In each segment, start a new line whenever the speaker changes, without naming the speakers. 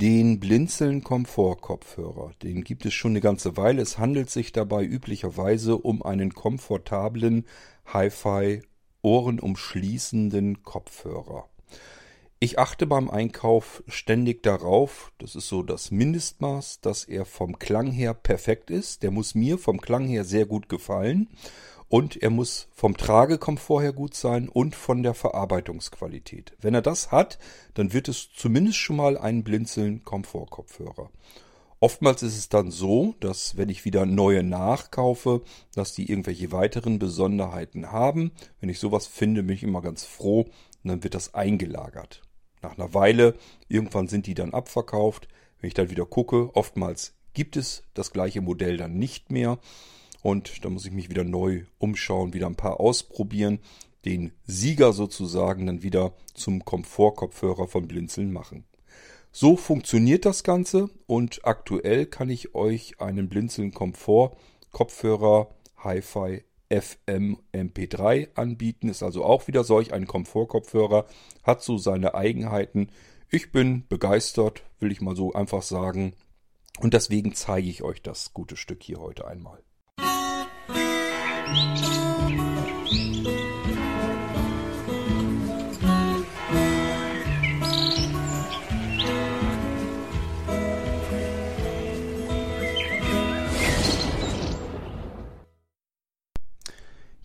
den Blinzeln Komfort-Kopfhörer. Den gibt es schon eine ganze Weile. Es handelt sich dabei üblicherweise um einen komfortablen Hi-Fi ohrenumschließenden Kopfhörer. Ich achte beim Einkauf ständig darauf, das ist so das Mindestmaß, dass er vom Klang her perfekt ist. Der muss mir vom Klang her sehr gut gefallen und er muss vom Tragekomfort her gut sein und von der Verarbeitungsqualität. Wenn er das hat, dann wird es zumindest schon mal ein Blinzeln Komfortkopfhörer. Oftmals ist es dann so, dass wenn ich wieder neue nachkaufe, dass die irgendwelche weiteren Besonderheiten haben. Wenn ich sowas finde, bin ich immer ganz froh und dann wird das eingelagert. Nach einer Weile, irgendwann sind die dann abverkauft. Wenn ich dann wieder gucke, oftmals gibt es das gleiche Modell dann nicht mehr. Und da muss ich mich wieder neu umschauen, wieder ein paar ausprobieren, den Sieger sozusagen dann wieder zum Komfortkopfhörer von Blinzeln machen. So funktioniert das Ganze und aktuell kann ich euch einen Blinzeln Komfort Kopfhörer Hi-Fi FM MP3 anbieten. Ist also auch wieder solch ein Komfortkopfhörer, hat so seine Eigenheiten. Ich bin begeistert, will ich mal so einfach sagen. Und deswegen zeige ich euch das gute Stück hier heute einmal.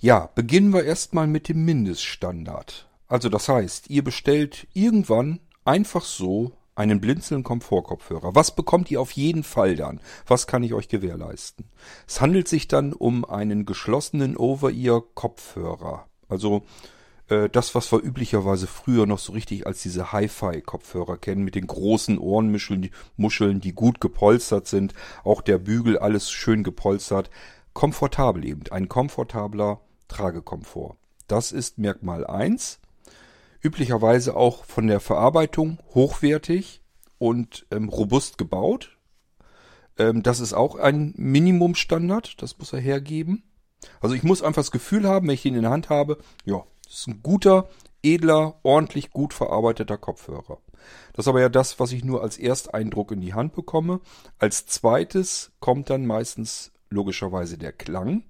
Ja, beginnen wir erstmal mit dem Mindeststandard. Also das heißt, ihr bestellt irgendwann einfach so einen blinzeln Komfortkopfhörer. Was bekommt ihr auf jeden Fall dann? Was kann ich euch gewährleisten? Es handelt sich dann um einen geschlossenen Over-Ear-Kopfhörer. Also äh, das, was wir üblicherweise früher noch so richtig als diese Hi-Fi-Kopfhörer kennen, mit den großen Ohrenmuscheln, die Muscheln, die gut gepolstert sind, auch der Bügel, alles schön gepolstert. Komfortabel eben, ein komfortabler Tragekomfort. Das ist Merkmal eins üblicherweise auch von der Verarbeitung hochwertig und ähm, robust gebaut. Ähm, das ist auch ein Minimumstandard, das muss er hergeben. Also ich muss einfach das Gefühl haben, wenn ich ihn in der Hand habe, ja, das ist ein guter, edler, ordentlich gut verarbeiteter Kopfhörer. Das ist aber ja das, was ich nur als Ersteindruck in die Hand bekomme. Als zweites kommt dann meistens logischerweise der Klang.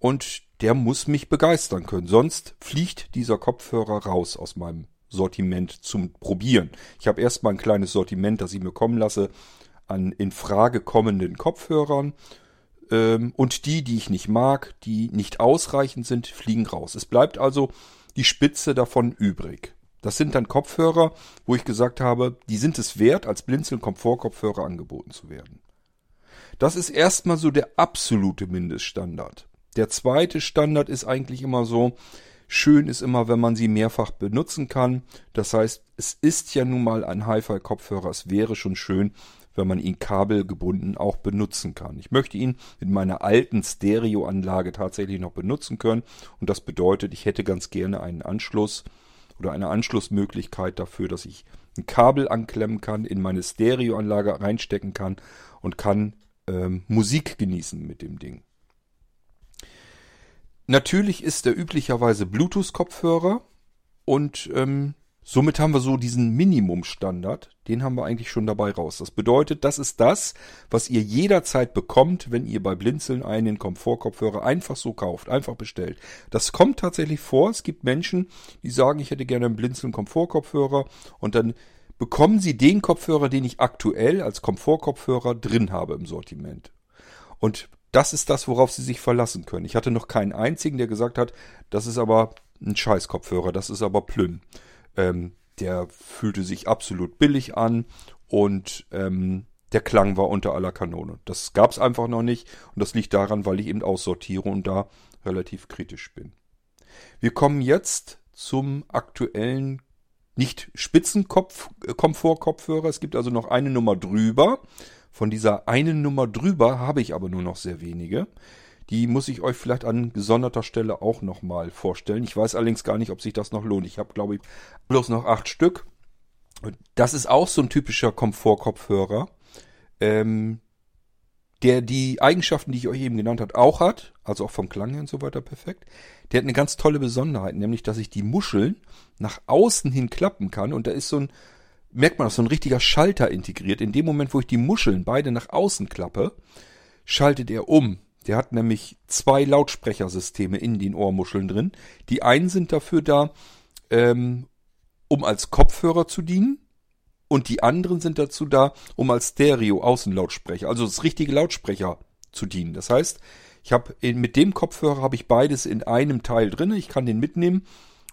Und der muss mich begeistern können. Sonst fliegt dieser Kopfhörer raus aus meinem Sortiment zum Probieren. Ich habe erstmal ein kleines Sortiment, das ich mir kommen lasse an in Frage kommenden Kopfhörern. Ähm, und die, die ich nicht mag, die nicht ausreichend sind, fliegen raus. Es bleibt also die Spitze davon übrig. Das sind dann Kopfhörer, wo ich gesagt habe, die sind es wert, als Blinzeln-Komfort-Kopfhörer angeboten zu werden. Das ist erstmal so der absolute Mindeststandard. Der zweite Standard ist eigentlich immer so, schön ist immer, wenn man sie mehrfach benutzen kann. Das heißt, es ist ja nun mal ein Hi-Fi-Kopfhörer. Es wäre schon schön, wenn man ihn kabelgebunden auch benutzen kann. Ich möchte ihn mit meiner alten Stereoanlage tatsächlich noch benutzen können. Und das bedeutet, ich hätte ganz gerne einen Anschluss oder eine Anschlussmöglichkeit dafür, dass ich ein Kabel anklemmen kann, in meine Stereoanlage reinstecken kann und kann ähm, Musik genießen mit dem Ding. Natürlich ist er üblicherweise Bluetooth-Kopfhörer und ähm, somit haben wir so diesen Minimum-Standard, den haben wir eigentlich schon dabei raus. Das bedeutet, das ist das, was ihr jederzeit bekommt, wenn ihr bei Blinzeln einen Komfortkopfhörer einfach so kauft, einfach bestellt. Das kommt tatsächlich vor. Es gibt Menschen, die sagen, ich hätte gerne einen Blinzeln Komfortkopfhörer und dann bekommen sie den Kopfhörer, den ich aktuell als Komfortkopfhörer drin habe im Sortiment. Und das ist das, worauf sie sich verlassen können. Ich hatte noch keinen einzigen, der gesagt hat, das ist aber ein Scheiß-Kopfhörer, das ist aber Plünn. Ähm, der fühlte sich absolut billig an und ähm, der Klang war unter aller Kanone. Das gab es einfach noch nicht und das liegt daran, weil ich eben aussortiere und da relativ kritisch bin. Wir kommen jetzt zum aktuellen nicht Spitzenkopf-Komfort-Kopfhörer. Es gibt also noch eine Nummer drüber. Von dieser einen Nummer drüber habe ich aber nur noch sehr wenige. Die muss ich euch vielleicht an gesonderter Stelle auch nochmal vorstellen. Ich weiß allerdings gar nicht, ob sich das noch lohnt. Ich habe, glaube ich, bloß noch acht Stück. Das ist auch so ein typischer Komfortkopfhörer, ähm, der die Eigenschaften, die ich euch eben genannt habe, auch hat. Also auch vom Klang her und so weiter perfekt. Der hat eine ganz tolle Besonderheit, nämlich, dass ich die Muscheln nach außen hin klappen kann. Und da ist so ein merkt man, dass so ein richtiger Schalter integriert. In dem Moment, wo ich die Muscheln beide nach außen klappe, schaltet er um. Der hat nämlich zwei Lautsprechersysteme in den Ohrmuscheln drin. Die einen sind dafür da, ähm, um als Kopfhörer zu dienen. Und die anderen sind dazu da, um als Stereo-Außenlautsprecher, also das richtige Lautsprecher zu dienen. Das heißt, ich habe mit dem Kopfhörer habe ich beides in einem Teil drin. Ich kann den mitnehmen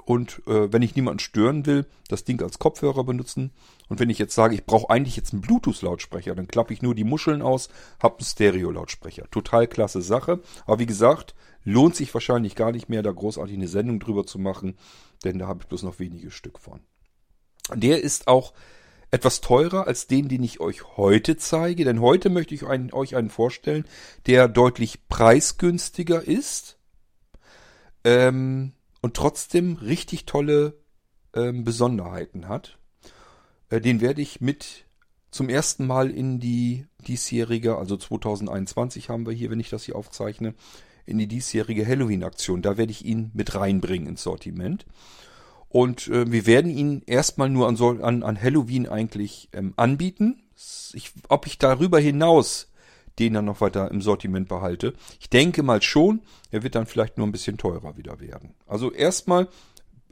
und äh, wenn ich niemanden stören will, das Ding als Kopfhörer benutzen. Und wenn ich jetzt sage, ich brauche eigentlich jetzt einen Bluetooth-Lautsprecher, dann klappe ich nur die Muscheln aus, habe einen Stereo-Lautsprecher. Total klasse Sache. Aber wie gesagt, lohnt sich wahrscheinlich gar nicht mehr, da großartig eine Sendung drüber zu machen, denn da habe ich bloß noch wenige Stück von. Der ist auch etwas teurer als den, den ich euch heute zeige, denn heute möchte ich einen, euch einen vorstellen, der deutlich preisgünstiger ist. Ähm, und trotzdem richtig tolle ähm, Besonderheiten hat. Äh, den werde ich mit zum ersten Mal in die diesjährige, also 2021 haben wir hier, wenn ich das hier aufzeichne, in die diesjährige Halloween-Aktion. Da werde ich ihn mit reinbringen ins Sortiment. Und äh, wir werden ihn erstmal nur an, an, an Halloween eigentlich ähm, anbieten. Ich, ob ich darüber hinaus den dann noch weiter im Sortiment behalte. Ich denke mal schon, er wird dann vielleicht nur ein bisschen teurer wieder werden. Also erstmal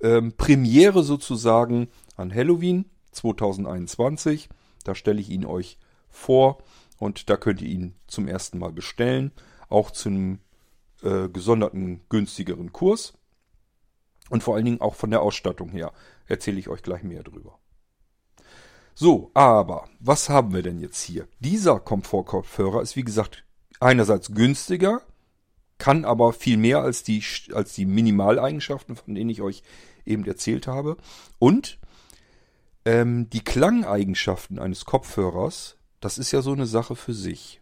ähm, Premiere sozusagen an Halloween 2021. Da stelle ich ihn euch vor und da könnt ihr ihn zum ersten Mal bestellen. Auch zum äh, gesonderten günstigeren Kurs. Und vor allen Dingen auch von der Ausstattung her erzähle ich euch gleich mehr drüber. So, aber was haben wir denn jetzt hier? Dieser Komfortkopfhörer ist wie gesagt einerseits günstiger, kann aber viel mehr als die, als die Minimaleigenschaften, von denen ich euch eben erzählt habe. Und ähm, die Klangeigenschaften eines Kopfhörers, das ist ja so eine Sache für sich.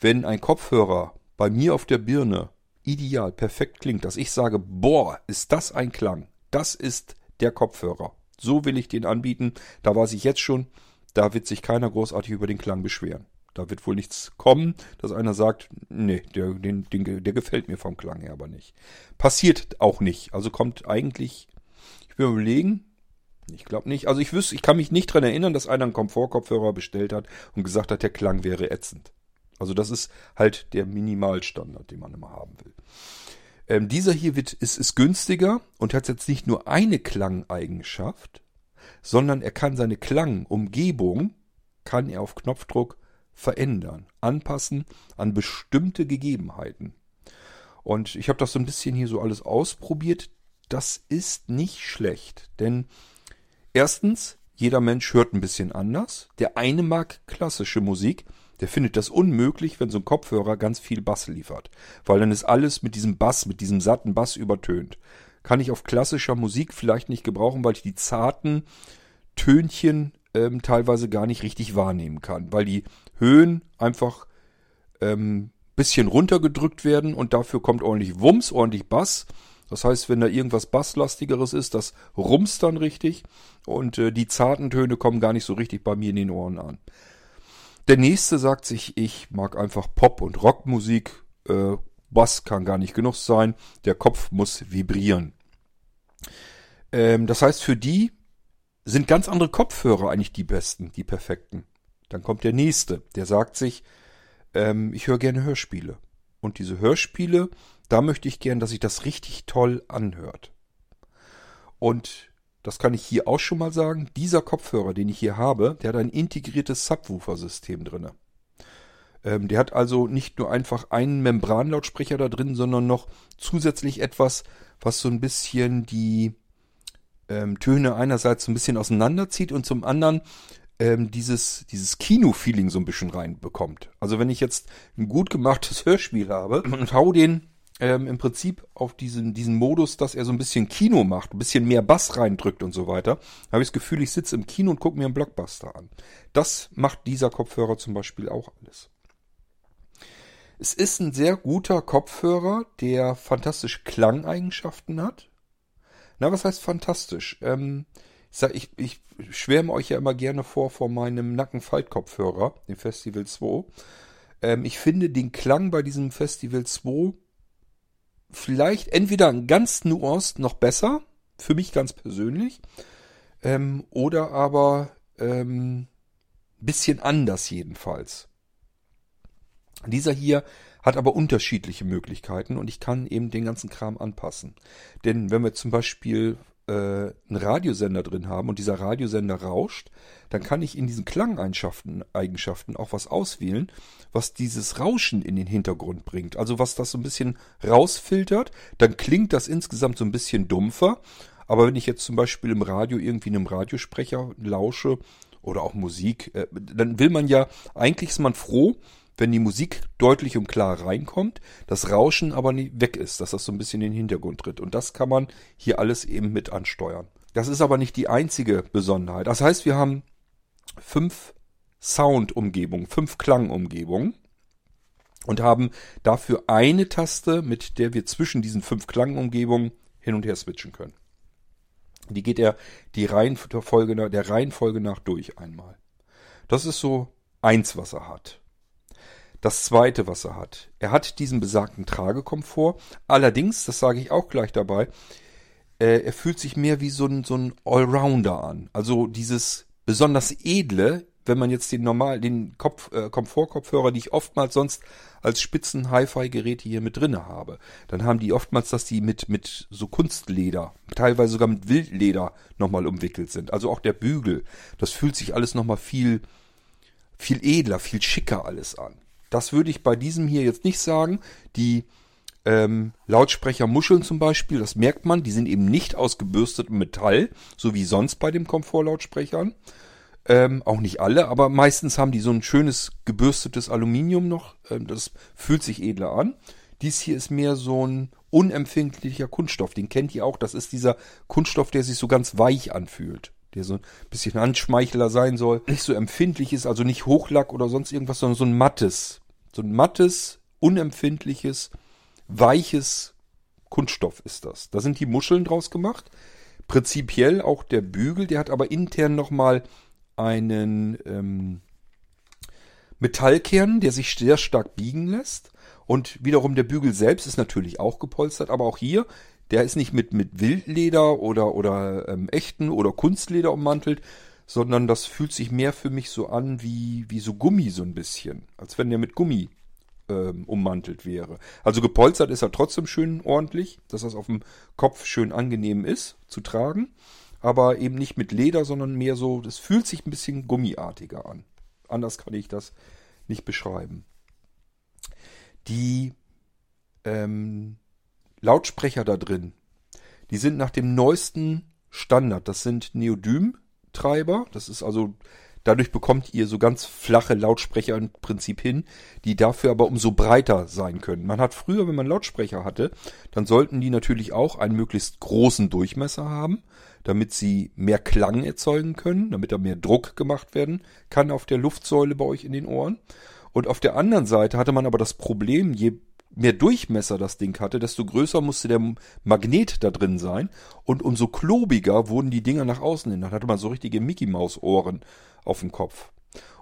Wenn ein Kopfhörer bei mir auf der Birne ideal, perfekt klingt, dass ich sage, boah, ist das ein Klang, das ist der Kopfhörer so will ich den anbieten. Da weiß ich jetzt schon, da wird sich keiner großartig über den Klang beschweren. Da wird wohl nichts kommen, dass einer sagt, nee, der, den, den, der gefällt mir vom Klang her aber nicht. Passiert auch nicht. Also kommt eigentlich, ich will überlegen, ich glaube nicht. Also ich wüsste, ich kann mich nicht dran erinnern, dass einer einen Komfortkopfhörer bestellt hat und gesagt hat, der Klang wäre ätzend. Also das ist halt der Minimalstandard, den man immer haben will. Ähm, dieser hier wird, ist, ist günstiger und hat jetzt nicht nur eine Klangeigenschaft, sondern er kann seine Klangumgebung, kann er auf Knopfdruck verändern, anpassen an bestimmte Gegebenheiten. Und ich habe das so ein bisschen hier so alles ausprobiert. Das ist nicht schlecht, denn erstens, jeder Mensch hört ein bisschen anders. Der eine mag klassische Musik, der findet das unmöglich, wenn so ein Kopfhörer ganz viel Bass liefert. Weil dann ist alles mit diesem Bass, mit diesem satten Bass übertönt. Kann ich auf klassischer Musik vielleicht nicht gebrauchen, weil ich die zarten Tönchen ähm, teilweise gar nicht richtig wahrnehmen kann. Weil die Höhen einfach ähm, bisschen runtergedrückt werden und dafür kommt ordentlich Wumms, ordentlich Bass. Das heißt, wenn da irgendwas Basslastigeres ist, das rumst dann richtig und äh, die zarten Töne kommen gar nicht so richtig bei mir in den Ohren an. Der nächste sagt sich, ich mag einfach Pop- und Rockmusik. Äh, Bass kann gar nicht genug sein. Der Kopf muss vibrieren. Ähm, das heißt, für die sind ganz andere Kopfhörer eigentlich die besten, die perfekten. Dann kommt der nächste, der sagt sich, ähm, ich höre gerne Hörspiele. Und diese Hörspiele, da möchte ich gern, dass sich das richtig toll anhört. Und das kann ich hier auch schon mal sagen, dieser Kopfhörer, den ich hier habe, der hat ein integriertes Subwoofer-System drin. Ähm, der hat also nicht nur einfach einen Membranlautsprecher da drin, sondern noch zusätzlich etwas, was so ein bisschen die ähm, Töne einerseits so ein bisschen auseinanderzieht und zum anderen ähm, dieses, dieses Kino-Feeling so ein bisschen reinbekommt. Also wenn ich jetzt ein gut gemachtes Hörspiel habe und hau den ähm, im Prinzip auf diesen, diesen Modus, dass er so ein bisschen Kino macht, ein bisschen mehr Bass reindrückt und so weiter, habe ich das Gefühl, ich sitze im Kino und gucke mir einen Blockbuster an. Das macht dieser Kopfhörer zum Beispiel auch alles. Es ist ein sehr guter Kopfhörer, der fantastische Klangeigenschaften hat. Na, was heißt fantastisch? Ähm, ich, ich, ich schwärme euch ja immer gerne vor von meinem Nackenfaltkopfhörer, dem Festival 2. Ähm, ich finde den Klang bei diesem Festival 2 vielleicht entweder ganz nuanced noch besser, für mich ganz persönlich, ähm, oder aber ähm, bisschen anders jedenfalls. Dieser hier hat aber unterschiedliche Möglichkeiten und ich kann eben den ganzen Kram anpassen. Denn wenn wir zum Beispiel äh, einen Radiosender drin haben und dieser Radiosender rauscht, dann kann ich in diesen Klangeigenschaften Eigenschaften auch was auswählen, was dieses Rauschen in den Hintergrund bringt. Also was das so ein bisschen rausfiltert, dann klingt das insgesamt so ein bisschen dumpfer. Aber wenn ich jetzt zum Beispiel im Radio irgendwie einem Radiosprecher lausche oder auch Musik, äh, dann will man ja, eigentlich ist man froh, wenn die Musik deutlich und klar reinkommt, das Rauschen aber nie weg ist, dass das so ein bisschen in den Hintergrund tritt. Und das kann man hier alles eben mit ansteuern. Das ist aber nicht die einzige Besonderheit. Das heißt, wir haben fünf Sound-Umgebungen, fünf Klangumgebungen und haben dafür eine Taste, mit der wir zwischen diesen fünf Klangumgebungen hin und her switchen können. Die geht er die Reihenfolge, der Reihenfolge nach durch einmal. Das ist so eins, was er hat. Das zweite, was er hat. Er hat diesen besagten Tragekomfort. Allerdings, das sage ich auch gleich dabei, äh, er fühlt sich mehr wie so ein, so ein Allrounder an. Also dieses besonders edle, wenn man jetzt den normal, den Kopf, äh, Komfortkopfhörer, die ich oftmals sonst als spitzen Hi-Fi-Geräte hier mit drinne habe, dann haben die oftmals, dass die mit, mit so Kunstleder, teilweise sogar mit Wildleder nochmal umwickelt sind. Also auch der Bügel, das fühlt sich alles nochmal viel, viel edler, viel schicker alles an. Das würde ich bei diesem hier jetzt nicht sagen. Die ähm, Lautsprechermuscheln zum Beispiel, das merkt man, die sind eben nicht aus gebürstetem Metall, so wie sonst bei den Komfortlautsprechern. Ähm, auch nicht alle, aber meistens haben die so ein schönes gebürstetes Aluminium noch. Ähm, das fühlt sich edler an. Dies hier ist mehr so ein unempfindlicher Kunststoff. Den kennt ihr auch. Das ist dieser Kunststoff, der sich so ganz weich anfühlt. Der so ein bisschen Anschmeichler sein soll. Nicht so empfindlich ist, also nicht Hochlack oder sonst irgendwas, sondern so ein mattes, so ein mattes, unempfindliches, weiches Kunststoff ist das. Da sind die Muscheln draus gemacht. Prinzipiell auch der Bügel, der hat aber intern nochmal einen ähm, Metallkern, der sich sehr stark biegen lässt. Und wiederum der Bügel selbst ist natürlich auch gepolstert, aber auch hier, der ist nicht mit, mit Wildleder oder, oder ähm, echten oder Kunstleder ummantelt, sondern das fühlt sich mehr für mich so an wie, wie so Gummi so ein bisschen. Als wenn der mit Gummi ähm, ummantelt wäre. Also gepolstert ist er trotzdem schön ordentlich, dass das auf dem Kopf schön angenehm ist zu tragen. Aber eben nicht mit Leder, sondern mehr so, das fühlt sich ein bisschen gummiartiger an. Anders kann ich das nicht beschreiben. Die ähm, Lautsprecher da drin, die sind nach dem neuesten Standard. Das sind Neodym Treiber. Das ist also, dadurch bekommt ihr so ganz flache Lautsprecher im Prinzip hin, die dafür aber umso breiter sein können. Man hat früher, wenn man Lautsprecher hatte, dann sollten die natürlich auch einen möglichst großen Durchmesser haben, damit sie mehr Klang erzeugen können, damit da mehr Druck gemacht werden kann auf der Luftsäule bei euch in den Ohren. Und auf der anderen Seite hatte man aber das Problem, je mehr Durchmesser das Ding hatte, desto größer musste der Magnet da drin sein und umso klobiger wurden die Dinger nach außen hin. Dann hatte man so richtige Mickey-Maus-Ohren auf dem Kopf.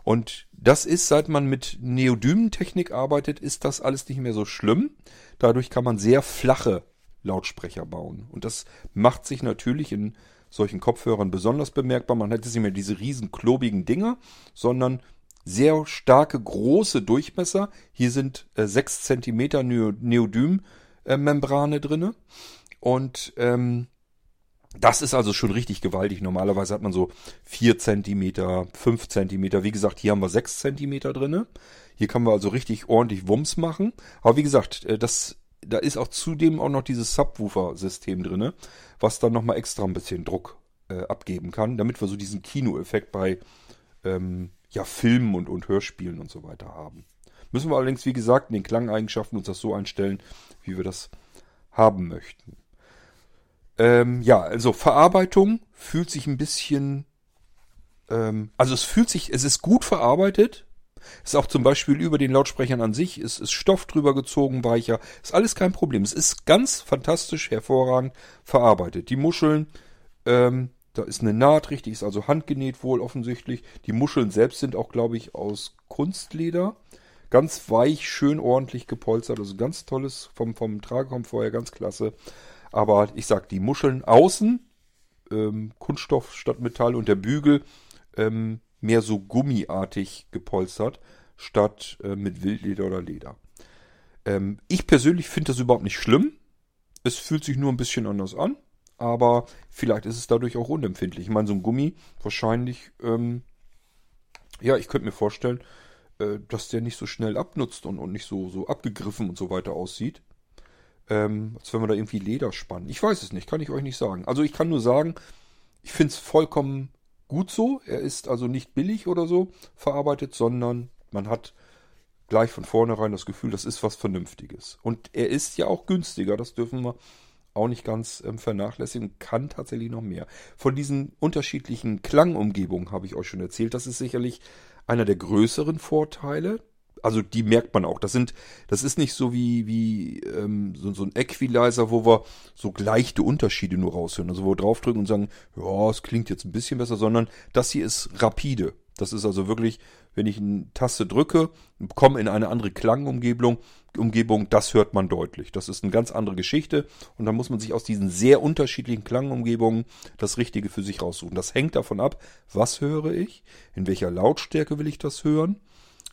Und das ist, seit man mit Neodymtechnik arbeitet, ist das alles nicht mehr so schlimm. Dadurch kann man sehr flache Lautsprecher bauen. Und das macht sich natürlich in solchen Kopfhörern besonders bemerkbar. Man hat jetzt nicht mehr diese riesen klobigen Dinger, sondern sehr starke, große Durchmesser. Hier sind äh, 6 cm Neodym-Membrane äh, drinne. Und ähm, das ist also schon richtig gewaltig. Normalerweise hat man so 4 cm, 5 cm. Wie gesagt, hier haben wir 6 cm drinne. Hier kann man also richtig ordentlich Wumms machen. Aber wie gesagt, äh, das, da ist auch zudem auch noch dieses Subwoofer-System drinne, was dann nochmal extra ein bisschen Druck äh, abgeben kann, damit wir so diesen Kinoeffekt bei ähm, ja, Filmen und, und Hörspielen und so weiter haben. Müssen wir allerdings, wie gesagt, in den Klangeigenschaften uns das so einstellen, wie wir das haben möchten. Ähm, ja, also Verarbeitung fühlt sich ein bisschen, ähm, also es fühlt sich, es ist gut verarbeitet. Ist auch zum Beispiel über den Lautsprechern an sich, es ist Stoff drüber gezogen, weicher, ist alles kein Problem. Es ist ganz fantastisch, hervorragend verarbeitet. Die Muscheln, ähm, da ist eine Naht richtig, ist also handgenäht wohl offensichtlich. Die Muscheln selbst sind auch, glaube ich, aus Kunstleder. Ganz weich, schön ordentlich gepolstert. Also ganz tolles vom, vom Tragekomfort her, ganz klasse. Aber ich sag, die Muscheln außen, ähm, Kunststoff statt Metall und der Bügel ähm, mehr so gummiartig gepolstert, statt äh, mit Wildleder oder Leder. Ähm, ich persönlich finde das überhaupt nicht schlimm. Es fühlt sich nur ein bisschen anders an, aber vielleicht ist es dadurch auch unempfindlich. Ich meine, so ein Gummi wahrscheinlich, ähm, ja, ich könnte mir vorstellen, äh, dass der nicht so schnell abnutzt und, und nicht so, so abgegriffen und so weiter aussieht. Ähm, als wenn man da irgendwie Leder spannen. Ich weiß es nicht, kann ich euch nicht sagen. Also ich kann nur sagen, ich finde es vollkommen gut so. Er ist also nicht billig oder so verarbeitet, sondern man hat gleich von vornherein das Gefühl, das ist was Vernünftiges. Und er ist ja auch günstiger, das dürfen wir auch nicht ganz ähm, vernachlässigen, kann tatsächlich noch mehr. Von diesen unterschiedlichen Klangumgebungen habe ich euch schon erzählt. Das ist sicherlich einer der größeren Vorteile. Also die merkt man auch. Das sind, das ist nicht so wie, wie ähm, so, so ein Equalizer, wo wir so leichte Unterschiede nur raushören. Also wo wir draufdrücken und sagen, ja, es klingt jetzt ein bisschen besser, sondern das hier ist rapide. Das ist also wirklich, wenn ich eine Taste drücke, komme in eine andere Klangumgebung, Umgebung, das hört man deutlich. Das ist eine ganz andere Geschichte und dann muss man sich aus diesen sehr unterschiedlichen Klangumgebungen das Richtige für sich raussuchen. Das hängt davon ab, was höre ich, in welcher Lautstärke will ich das hören,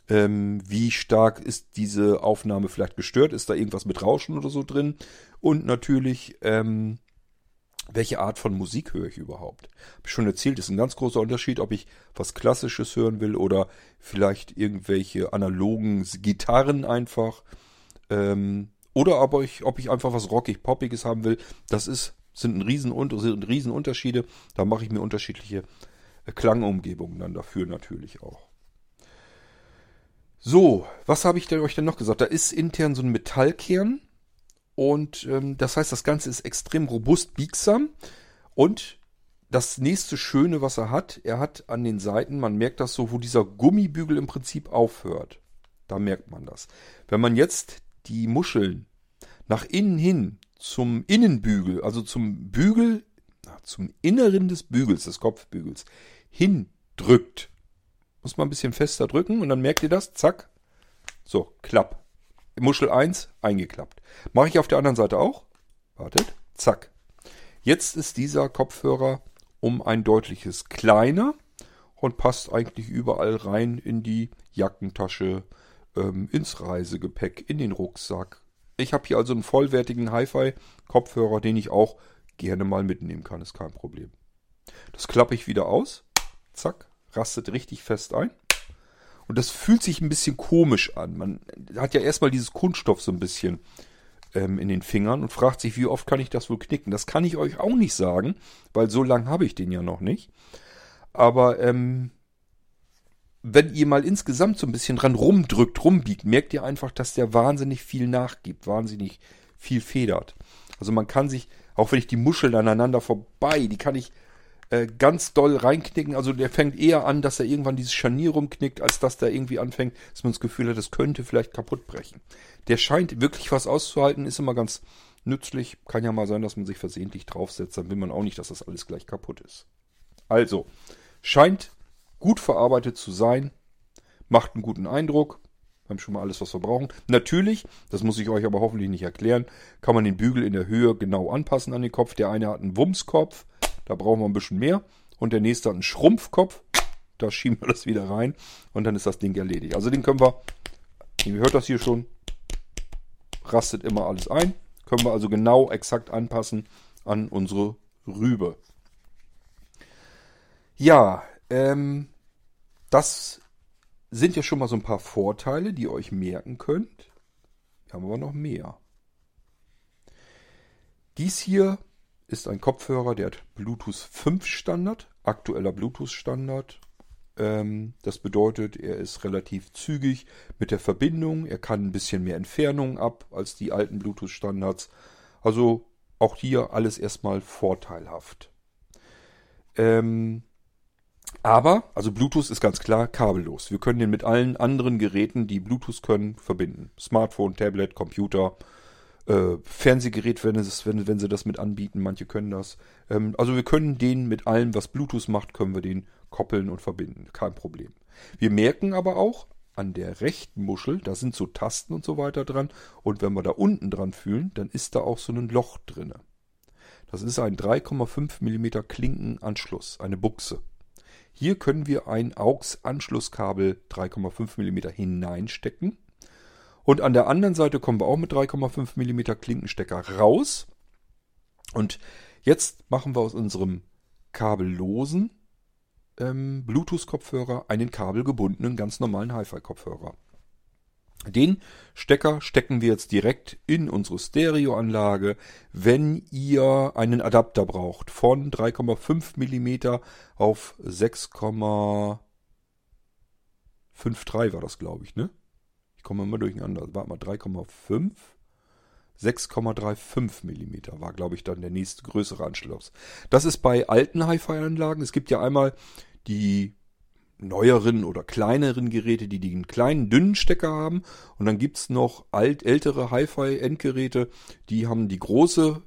ähm, wie stark ist diese Aufnahme vielleicht gestört, ist da irgendwas mit Rauschen oder so drin und natürlich, ähm, welche Art von Musik höre ich überhaupt? Habe ich schon erzählt, ist ein ganz großer Unterschied, ob ich was Klassisches hören will oder vielleicht irgendwelche analogen Gitarren einfach. Ähm, oder ob ich, ob ich einfach was rockig-poppiges haben will. Das ist, sind ein riesen, sind riesen. Da mache ich mir unterschiedliche äh, Klangumgebungen dann dafür natürlich auch. So, was habe ich denn euch denn noch gesagt? Da ist intern so ein Metallkern und ähm, das heißt, das Ganze ist extrem robust, biegsam. Und das nächste Schöne, was er hat, er hat an den Seiten, man merkt das so, wo dieser Gummibügel im Prinzip aufhört. Da merkt man das. Wenn man jetzt die Muscheln nach innen hin zum Innenbügel, also zum Bügel, zum Inneren des Bügels, des Kopfbügels, hindrückt, muss man ein bisschen fester drücken und dann merkt ihr das, zack, so, klapp. Muschel 1 eingeklappt. Mache ich auf der anderen Seite auch. Wartet. Zack. Jetzt ist dieser Kopfhörer um ein deutliches kleiner und passt eigentlich überall rein in die Jackentasche, ähm, ins Reisegepäck, in den Rucksack. Ich habe hier also einen vollwertigen Hi-Fi-Kopfhörer, den ich auch gerne mal mitnehmen kann, ist kein Problem. Das klappe ich wieder aus. Zack, rastet richtig fest ein. Und das fühlt sich ein bisschen komisch an. Man hat ja erstmal dieses Kunststoff so ein bisschen ähm, in den Fingern und fragt sich, wie oft kann ich das wohl knicken? Das kann ich euch auch nicht sagen, weil so lang habe ich den ja noch nicht. Aber ähm, wenn ihr mal insgesamt so ein bisschen dran rumdrückt, rumbiegt, merkt ihr einfach, dass der wahnsinnig viel nachgibt, wahnsinnig viel federt. Also man kann sich, auch wenn ich die Muscheln aneinander vorbei, die kann ich äh, ganz doll reinknicken. Also der fängt eher an, dass er irgendwann dieses Scharnier rumknickt, als dass der irgendwie anfängt, dass man das Gefühl hat, das könnte vielleicht kaputt brechen. Der scheint wirklich was auszuhalten, ist immer ganz nützlich. Kann ja mal sein, dass man sich versehentlich draufsetzt, dann will man auch nicht, dass das alles gleich kaputt ist. Also, scheint gut verarbeitet zu sein, macht einen guten Eindruck. Wir haben schon mal alles, was wir brauchen. Natürlich, das muss ich euch aber hoffentlich nicht erklären, kann man den Bügel in der Höhe genau anpassen an den Kopf. Der eine hat einen Wumskopf, da brauchen wir ein bisschen mehr. Und der nächste hat einen Schrumpfkopf. Da schieben wir das wieder rein. Und dann ist das Ding erledigt. Also den können wir, ihr hört das hier schon, rastet immer alles ein. Können wir also genau exakt anpassen an unsere Rübe. Ja, ähm, das sind ja schon mal so ein paar Vorteile, die ihr euch merken könnt. Wir haben aber noch mehr. Dies hier ist ein Kopfhörer, der hat Bluetooth 5 Standard, aktueller Bluetooth Standard. Ähm, das bedeutet, er ist relativ zügig mit der Verbindung. Er kann ein bisschen mehr Entfernung ab als die alten Bluetooth Standards. Also auch hier alles erstmal vorteilhaft. Ähm, aber, also Bluetooth ist ganz klar kabellos. Wir können den mit allen anderen Geräten, die Bluetooth können, verbinden. Smartphone, Tablet, Computer, äh, Fernsehgerät, wenn, es, wenn, wenn sie das mit anbieten. Manche können das. Ähm, also wir können den mit allem, was Bluetooth macht, können wir den koppeln und verbinden. Kein Problem. Wir merken aber auch, an der rechten Muschel, da sind so Tasten und so weiter dran. Und wenn wir da unten dran fühlen, dann ist da auch so ein Loch drinne. Das ist ein 3,5 mm Klinkenanschluss, eine Buchse. Hier können wir ein AUX-Anschlusskabel 3,5 mm hineinstecken. Und an der anderen Seite kommen wir auch mit 3,5 mm Klinkenstecker raus. Und jetzt machen wir aus unserem kabellosen ähm, Bluetooth-Kopfhörer einen kabelgebundenen, ganz normalen Hi-Fi-Kopfhörer. Den Stecker stecken wir jetzt direkt in unsere Stereoanlage. Wenn ihr einen Adapter braucht von 3,5 mm auf 6,53 war das, glaube ich, ne? Ich komme immer durcheinander. Warte mal, 3,5. 6,35 mm war, glaube ich, dann der nächste größere Anschluss. Das ist bei alten Hi-Fi-Anlagen. Es gibt ja einmal die neueren oder kleineren Geräte, die den kleinen, dünnen Stecker haben. Und dann gibt's noch alt, ältere Hi-Fi-Endgeräte, die haben die große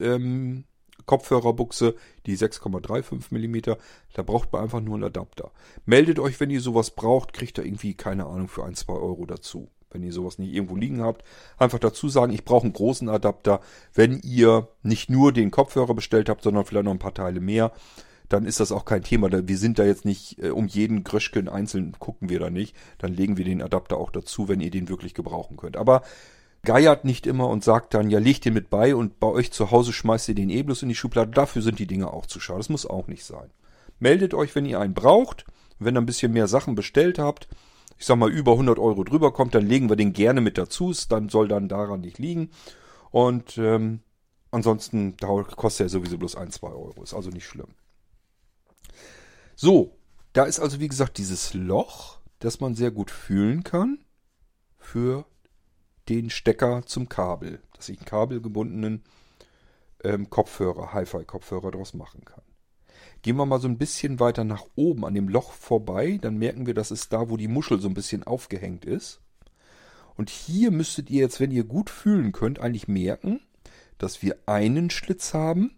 ähm, Kopfhörerbuchse, die 6,35 mm. Da braucht man einfach nur einen Adapter. Meldet euch, wenn ihr sowas braucht, kriegt ihr irgendwie, keine Ahnung, für ein, zwei Euro dazu. Wenn ihr sowas nicht irgendwo liegen habt, einfach dazu sagen, ich brauche einen großen Adapter. Wenn ihr nicht nur den Kopfhörer bestellt habt, sondern vielleicht noch ein paar Teile mehr, dann ist das auch kein Thema. Wir sind da jetzt nicht äh, um jeden Gröschken einzeln, gucken wir da nicht. Dann legen wir den Adapter auch dazu, wenn ihr den wirklich gebrauchen könnt. Aber geiert nicht immer und sagt dann, ja, legt den mit bei und bei euch zu Hause schmeißt ihr den eh bloß in die Schublade. Dafür sind die Dinge auch zu schade. Das muss auch nicht sein. Meldet euch, wenn ihr einen braucht. Wenn ihr ein bisschen mehr Sachen bestellt habt, ich sag mal über 100 Euro drüber kommt, dann legen wir den gerne mit dazu. Dann soll dann daran nicht liegen. Und ähm, ansonsten kostet er sowieso bloß ein, zwei Euro. Ist also nicht schlimm. So, da ist also wie gesagt dieses Loch, das man sehr gut fühlen kann für den Stecker zum Kabel, dass ich einen kabelgebundenen ähm, Kopfhörer, Hi-Fi-Kopfhörer daraus machen kann. Gehen wir mal so ein bisschen weiter nach oben an dem Loch vorbei, dann merken wir, dass es da, wo die Muschel so ein bisschen aufgehängt ist. Und hier müsstet ihr jetzt, wenn ihr gut fühlen könnt, eigentlich merken, dass wir einen Schlitz haben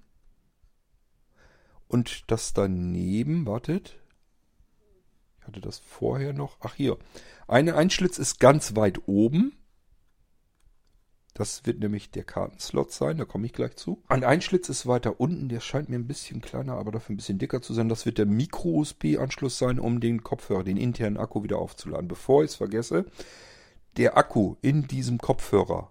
und das daneben, wartet. Ich hatte das vorher noch. Ach hier. Eine Einschlitz ist ganz weit oben. Das wird nämlich der Kartenslot sein, da komme ich gleich zu. Ein Einschlitz ist weiter unten, der scheint mir ein bisschen kleiner, aber dafür ein bisschen dicker zu sein. Das wird der Micro-USB-Anschluss sein, um den Kopfhörer, den internen Akku wieder aufzuladen. Bevor ich es vergesse, der Akku in diesem Kopfhörer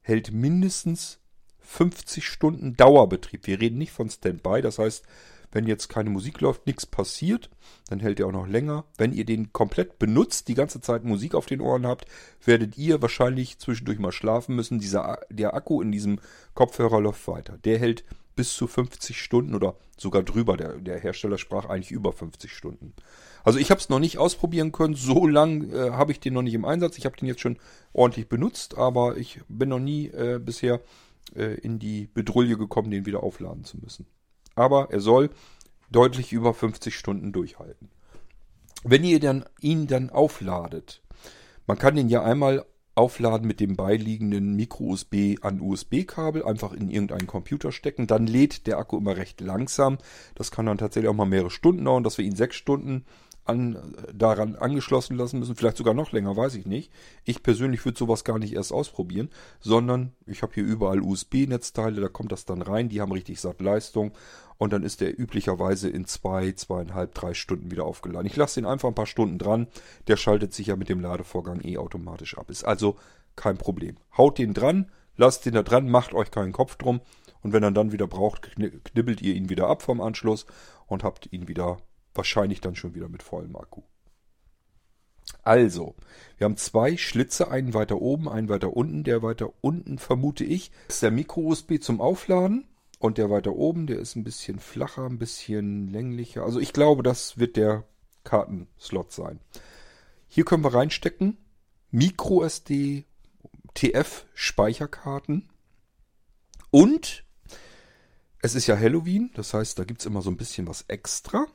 hält mindestens 50 Stunden Dauerbetrieb. Wir reden nicht von Standby, das heißt, wenn jetzt keine Musik läuft, nichts passiert, dann hält er auch noch länger. Wenn ihr den komplett benutzt, die ganze Zeit Musik auf den Ohren habt, werdet ihr wahrscheinlich zwischendurch mal schlafen müssen. Dieser, der Akku in diesem Kopfhörer läuft weiter. Der hält bis zu 50 Stunden oder sogar drüber. Der, der Hersteller sprach eigentlich über 50 Stunden. Also ich habe es noch nicht ausprobieren können. So lang äh, habe ich den noch nicht im Einsatz. Ich habe den jetzt schon ordentlich benutzt, aber ich bin noch nie äh, bisher äh, in die Bedrulle gekommen, den wieder aufladen zu müssen aber er soll deutlich über 50 Stunden durchhalten. Wenn ihr dann, ihn dann aufladet, man kann ihn ja einmal aufladen mit dem beiliegenden Micro-USB an USB-Kabel, einfach in irgendeinen Computer stecken, dann lädt der Akku immer recht langsam. Das kann dann tatsächlich auch mal mehrere Stunden dauern, dass wir ihn sechs Stunden an, daran angeschlossen lassen müssen, vielleicht sogar noch länger, weiß ich nicht. Ich persönlich würde sowas gar nicht erst ausprobieren, sondern ich habe hier überall USB-Netzteile, da kommt das dann rein, die haben richtig satt Leistung und dann ist der üblicherweise in zwei, zweieinhalb, drei Stunden wieder aufgeladen. Ich lasse den einfach ein paar Stunden dran, der schaltet sich ja mit dem Ladevorgang eh automatisch ab. Ist also kein Problem. Haut den dran, lasst den da dran, macht euch keinen Kopf drum und wenn er dann wieder braucht, knibbelt ihr ihn wieder ab vom Anschluss und habt ihn wieder Wahrscheinlich dann schon wieder mit vollem Akku. Also, wir haben zwei Schlitze, einen weiter oben, einen weiter unten. Der weiter unten, vermute ich, ist der Micro-USB zum Aufladen. Und der weiter oben, der ist ein bisschen flacher, ein bisschen länglicher. Also ich glaube, das wird der Kartenslot sein. Hier können wir reinstecken Micro-SD, TF-Speicherkarten. Und es ist ja Halloween, das heißt, da gibt es immer so ein bisschen was extra.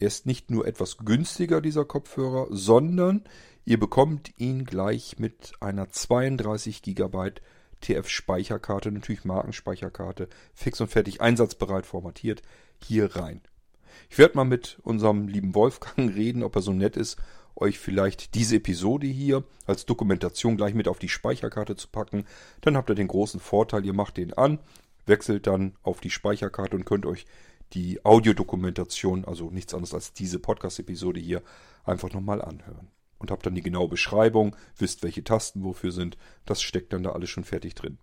Er ist nicht nur etwas günstiger, dieser Kopfhörer, sondern ihr bekommt ihn gleich mit einer 32 GB TF-Speicherkarte, natürlich Markenspeicherkarte, fix und fertig einsatzbereit formatiert, hier rein. Ich werde mal mit unserem lieben Wolfgang reden, ob er so nett ist, euch vielleicht diese Episode hier als Dokumentation gleich mit auf die Speicherkarte zu packen. Dann habt ihr den großen Vorteil, ihr macht den an, wechselt dann auf die Speicherkarte und könnt euch die Audiodokumentation, also nichts anderes als diese Podcast-Episode hier, einfach nochmal anhören. Und habt dann die genaue Beschreibung, wisst, welche Tasten wofür sind. Das steckt dann da alles schon fertig drin.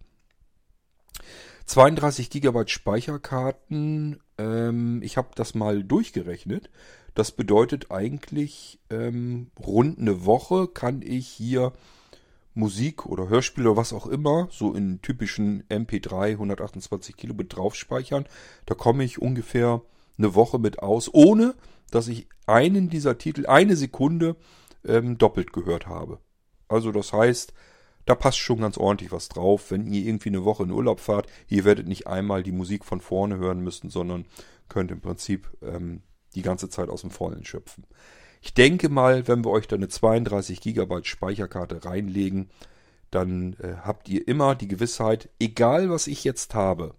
32 GB Speicherkarten, ähm, ich habe das mal durchgerechnet. Das bedeutet eigentlich, ähm, rund eine Woche kann ich hier Musik oder Hörspiele oder was auch immer, so in typischen MP3 128 Kilobit drauf speichern. Da komme ich ungefähr eine Woche mit aus, ohne dass ich einen dieser Titel eine Sekunde ähm, doppelt gehört habe. Also das heißt, da passt schon ganz ordentlich was drauf. Wenn ihr irgendwie eine Woche in Urlaub fahrt, ihr werdet nicht einmal die Musik von vorne hören müssen, sondern könnt im Prinzip ähm, die ganze Zeit aus dem Vollen schöpfen. Ich denke mal, wenn wir euch da eine 32 GB Speicherkarte reinlegen, dann äh, habt ihr immer die Gewissheit, egal was ich jetzt habe,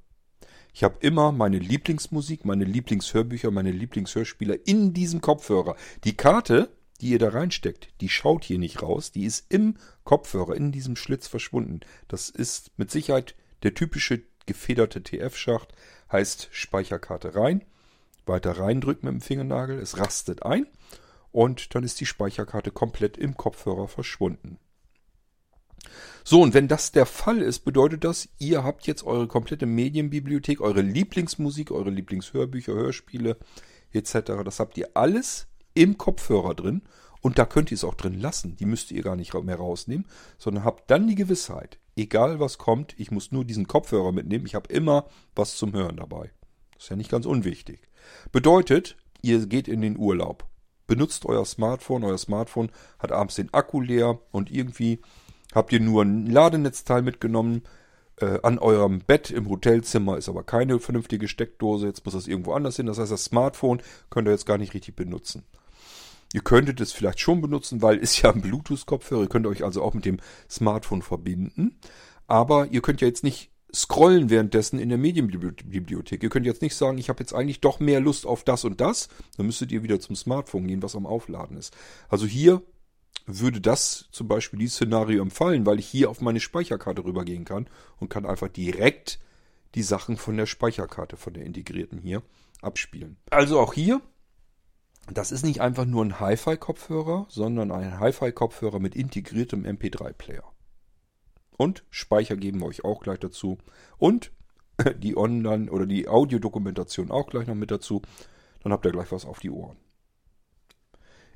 ich habe immer meine Lieblingsmusik, meine Lieblingshörbücher, meine Lieblingshörspiele in diesem Kopfhörer. Die Karte, die ihr da reinsteckt, die schaut hier nicht raus, die ist im Kopfhörer, in diesem Schlitz verschwunden. Das ist mit Sicherheit der typische gefederte TF-Schacht, heißt Speicherkarte rein, weiter reindrücken mit dem Fingernagel, es rastet ein und dann ist die Speicherkarte komplett im Kopfhörer verschwunden. So, und wenn das der Fall ist, bedeutet das, ihr habt jetzt eure komplette Medienbibliothek, eure Lieblingsmusik, eure Lieblingshörbücher, Hörspiele etc. Das habt ihr alles im Kopfhörer drin und da könnt ihr es auch drin lassen. Die müsst ihr gar nicht mehr rausnehmen, sondern habt dann die Gewissheit, egal was kommt, ich muss nur diesen Kopfhörer mitnehmen. Ich habe immer was zum Hören dabei. Das ist ja nicht ganz unwichtig. Bedeutet, ihr geht in den Urlaub benutzt euer Smartphone. Euer Smartphone hat abends den Akku leer und irgendwie habt ihr nur ein Ladenetzteil mitgenommen. Äh, an eurem Bett im Hotelzimmer ist aber keine vernünftige Steckdose. Jetzt muss das irgendwo anders hin. Das heißt, das Smartphone könnt ihr jetzt gar nicht richtig benutzen. Ihr könntet es vielleicht schon benutzen, weil es ja ein Bluetooth-Kopfhörer. Ihr könnt euch also auch mit dem Smartphone verbinden. Aber ihr könnt ja jetzt nicht scrollen währenddessen in der Medienbibliothek. Ihr könnt jetzt nicht sagen, ich habe jetzt eigentlich doch mehr Lust auf das und das. Dann müsstet ihr wieder zum Smartphone gehen, was am Aufladen ist. Also hier würde das zum Beispiel dieses Szenario empfallen, weil ich hier auf meine Speicherkarte rübergehen kann und kann einfach direkt die Sachen von der Speicherkarte, von der integrierten hier, abspielen. Also auch hier, das ist nicht einfach nur ein Hi-Fi-Kopfhörer, sondern ein Hi-Fi-Kopfhörer mit integriertem MP3-Player. Und Speicher geben wir euch auch gleich dazu. Und die Online- oder die Audiodokumentation auch gleich noch mit dazu. Dann habt ihr gleich was auf die Ohren.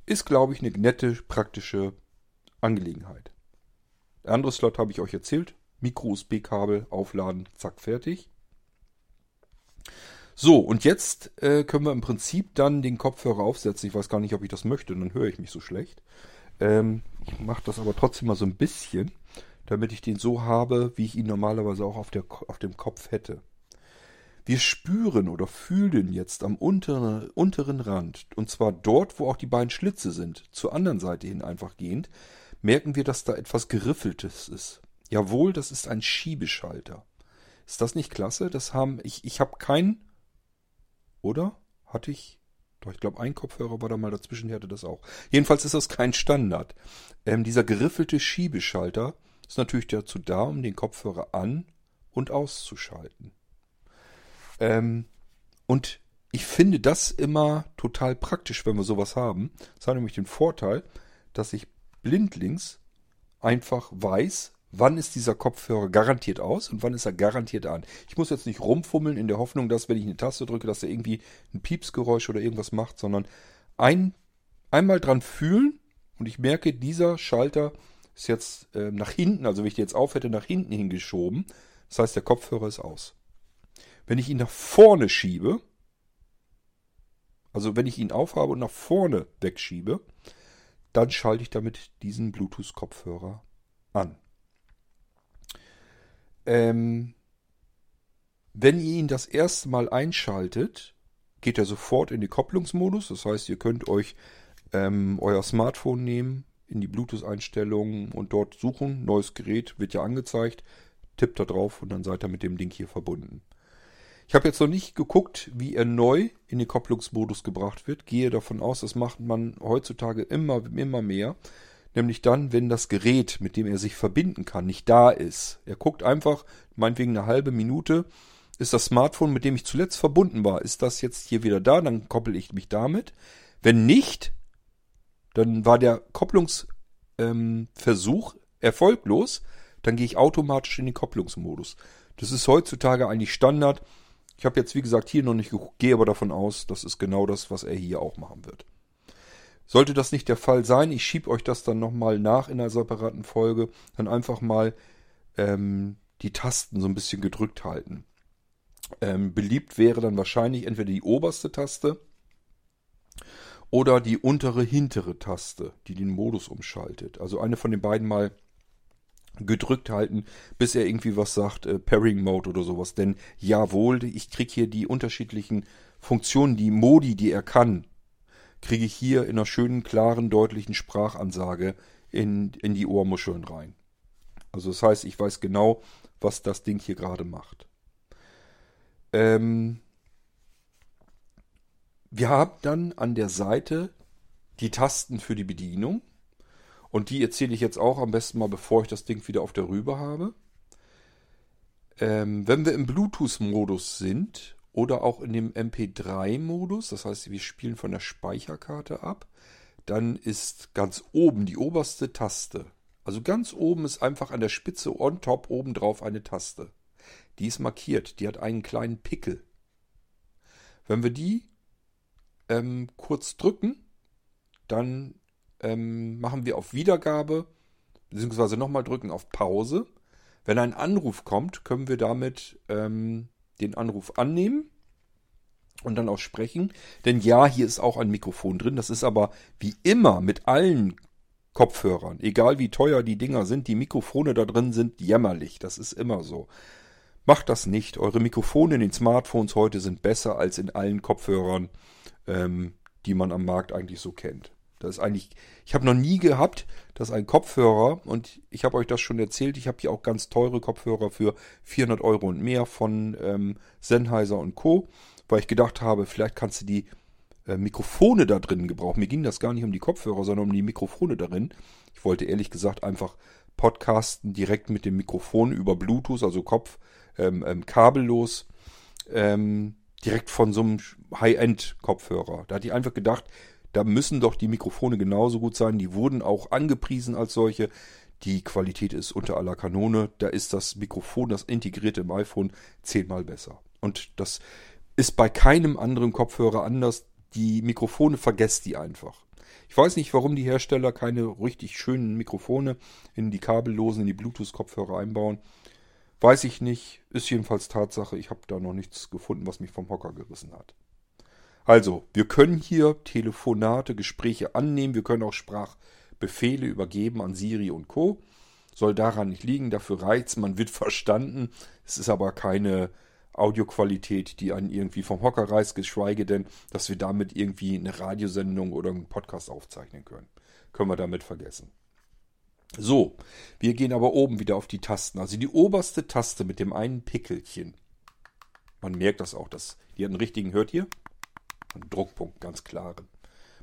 Ist, glaube ich, eine nette, praktische Angelegenheit. Der andere Slot habe ich euch erzählt. Micro-USB-Kabel aufladen, zack, fertig. So, und jetzt äh, können wir im Prinzip dann den Kopfhörer aufsetzen. Ich weiß gar nicht, ob ich das möchte, dann höre ich mich so schlecht. Ähm, ich mache das aber trotzdem mal so ein bisschen damit ich den so habe, wie ich ihn normalerweise auch auf, der, auf dem Kopf hätte. Wir spüren oder fühlen jetzt am unteren, unteren Rand, und zwar dort, wo auch die beiden Schlitze sind, zur anderen Seite hin einfach gehend, merken wir, dass da etwas Geriffeltes ist. Jawohl, das ist ein Schiebeschalter. Ist das nicht klasse? Das haben, ich, ich habe keinen, oder? Hatte ich, doch, ich glaube, ein Kopfhörer war da mal dazwischen, der hatte das auch. Jedenfalls ist das kein Standard. Ähm, dieser geriffelte Schiebeschalter, ist natürlich dazu da, um den Kopfhörer an und auszuschalten. Ähm, und ich finde das immer total praktisch, wenn wir sowas haben. Das hat nämlich den Vorteil, dass ich blindlings einfach weiß, wann ist dieser Kopfhörer garantiert aus und wann ist er garantiert an. Ich muss jetzt nicht rumfummeln in der Hoffnung, dass wenn ich eine Taste drücke, dass er irgendwie ein Piepsgeräusch oder irgendwas macht, sondern ein, einmal dran fühlen und ich merke, dieser Schalter ist jetzt äh, nach hinten, also wenn ich den jetzt auf hätte, nach hinten hingeschoben. Das heißt, der Kopfhörer ist aus. Wenn ich ihn nach vorne schiebe, also wenn ich ihn aufhabe und nach vorne wegschiebe, dann schalte ich damit diesen Bluetooth-Kopfhörer an. Ähm, wenn ihr ihn das erste Mal einschaltet, geht er sofort in den Kopplungsmodus. Das heißt, ihr könnt euch ähm, euer Smartphone nehmen, in die Bluetooth-Einstellungen und dort suchen. Neues Gerät wird ja angezeigt. Tippt da drauf und dann seid ihr mit dem Ding hier verbunden. Ich habe jetzt noch nicht geguckt, wie er neu in den Kopplungsmodus gebracht wird. Gehe davon aus, das macht man heutzutage immer, immer mehr. Nämlich dann, wenn das Gerät, mit dem er sich verbinden kann, nicht da ist. Er guckt einfach, meinetwegen eine halbe Minute, ist das Smartphone, mit dem ich zuletzt verbunden war, ist das jetzt hier wieder da, dann koppel ich mich damit. Wenn nicht, dann war der Kopplungsversuch ähm, erfolglos, dann gehe ich automatisch in den Kopplungsmodus. Das ist heutzutage eigentlich Standard. Ich habe jetzt, wie gesagt, hier noch nicht geguckt, gehe aber davon aus, das ist genau das, was er hier auch machen wird. Sollte das nicht der Fall sein, ich schiebe euch das dann nochmal nach in einer separaten Folge, dann einfach mal ähm, die Tasten so ein bisschen gedrückt halten. Ähm, beliebt wäre dann wahrscheinlich entweder die oberste Taste oder die untere hintere Taste, die den Modus umschaltet. Also eine von den beiden mal gedrückt halten, bis er irgendwie was sagt, äh, Pairing Mode oder sowas. Denn jawohl, ich kriege hier die unterschiedlichen Funktionen, die Modi, die er kann, kriege ich hier in einer schönen, klaren, deutlichen Sprachansage in, in die Ohrmuscheln rein. Also das heißt, ich weiß genau, was das Ding hier gerade macht. Ähm, wir haben dann an der Seite die Tasten für die Bedienung. Und die erzähle ich jetzt auch am besten mal, bevor ich das Ding wieder auf der Rübe habe. Ähm, wenn wir im Bluetooth-Modus sind oder auch in dem MP3-Modus, das heißt, wir spielen von der Speicherkarte ab, dann ist ganz oben die oberste Taste. Also ganz oben ist einfach an der Spitze on top oben drauf eine Taste. Die ist markiert, die hat einen kleinen Pickel. Wenn wir die ähm, kurz drücken, dann ähm, machen wir auf Wiedergabe, beziehungsweise nochmal drücken auf Pause. Wenn ein Anruf kommt, können wir damit ähm, den Anruf annehmen und dann auch sprechen. Denn ja, hier ist auch ein Mikrofon drin. Das ist aber wie immer mit allen Kopfhörern, egal wie teuer die Dinger sind, die Mikrofone da drin sind jämmerlich. Das ist immer so. Macht das nicht. Eure Mikrofone in den Smartphones heute sind besser als in allen Kopfhörern, ähm, die man am Markt eigentlich so kennt. Das ist eigentlich, ich habe noch nie gehabt, dass ein Kopfhörer, und ich habe euch das schon erzählt, ich habe hier auch ganz teure Kopfhörer für 400 Euro und mehr von ähm, Sennheiser und Co., weil ich gedacht habe, vielleicht kannst du die äh, Mikrofone da drin gebrauchen. Mir ging das gar nicht um die Kopfhörer, sondern um die Mikrofone darin. Ich wollte ehrlich gesagt einfach podcasten direkt mit dem Mikrofon über Bluetooth, also Kopf, ähm, ähm, kabellos, ähm, direkt von so einem High-End-Kopfhörer. Da hatte ich einfach gedacht, da müssen doch die Mikrofone genauso gut sein. Die wurden auch angepriesen als solche. Die Qualität ist unter aller Kanone. Da ist das Mikrofon, das integrierte im iPhone, zehnmal besser. Und das ist bei keinem anderen Kopfhörer anders. Die Mikrofone vergesst die einfach. Ich weiß nicht, warum die Hersteller keine richtig schönen Mikrofone in die kabellosen, in die Bluetooth-Kopfhörer einbauen. Weiß ich nicht. Ist jedenfalls Tatsache. Ich habe da noch nichts gefunden, was mich vom Hocker gerissen hat. Also, wir können hier Telefonate, Gespräche annehmen. Wir können auch Sprachbefehle übergeben an Siri und Co. Soll daran nicht liegen. Dafür reizt man wird verstanden. Es ist aber keine Audioqualität, die einen irgendwie vom Hocker reißt, geschweige denn, dass wir damit irgendwie eine Radiosendung oder einen Podcast aufzeichnen können. Können wir damit vergessen. So, wir gehen aber oben wieder auf die Tasten. Also die oberste Taste mit dem einen Pickelchen. Man merkt das auch, dass die einen richtigen, hört ihr? Einen Druckpunkt, ganz klaren.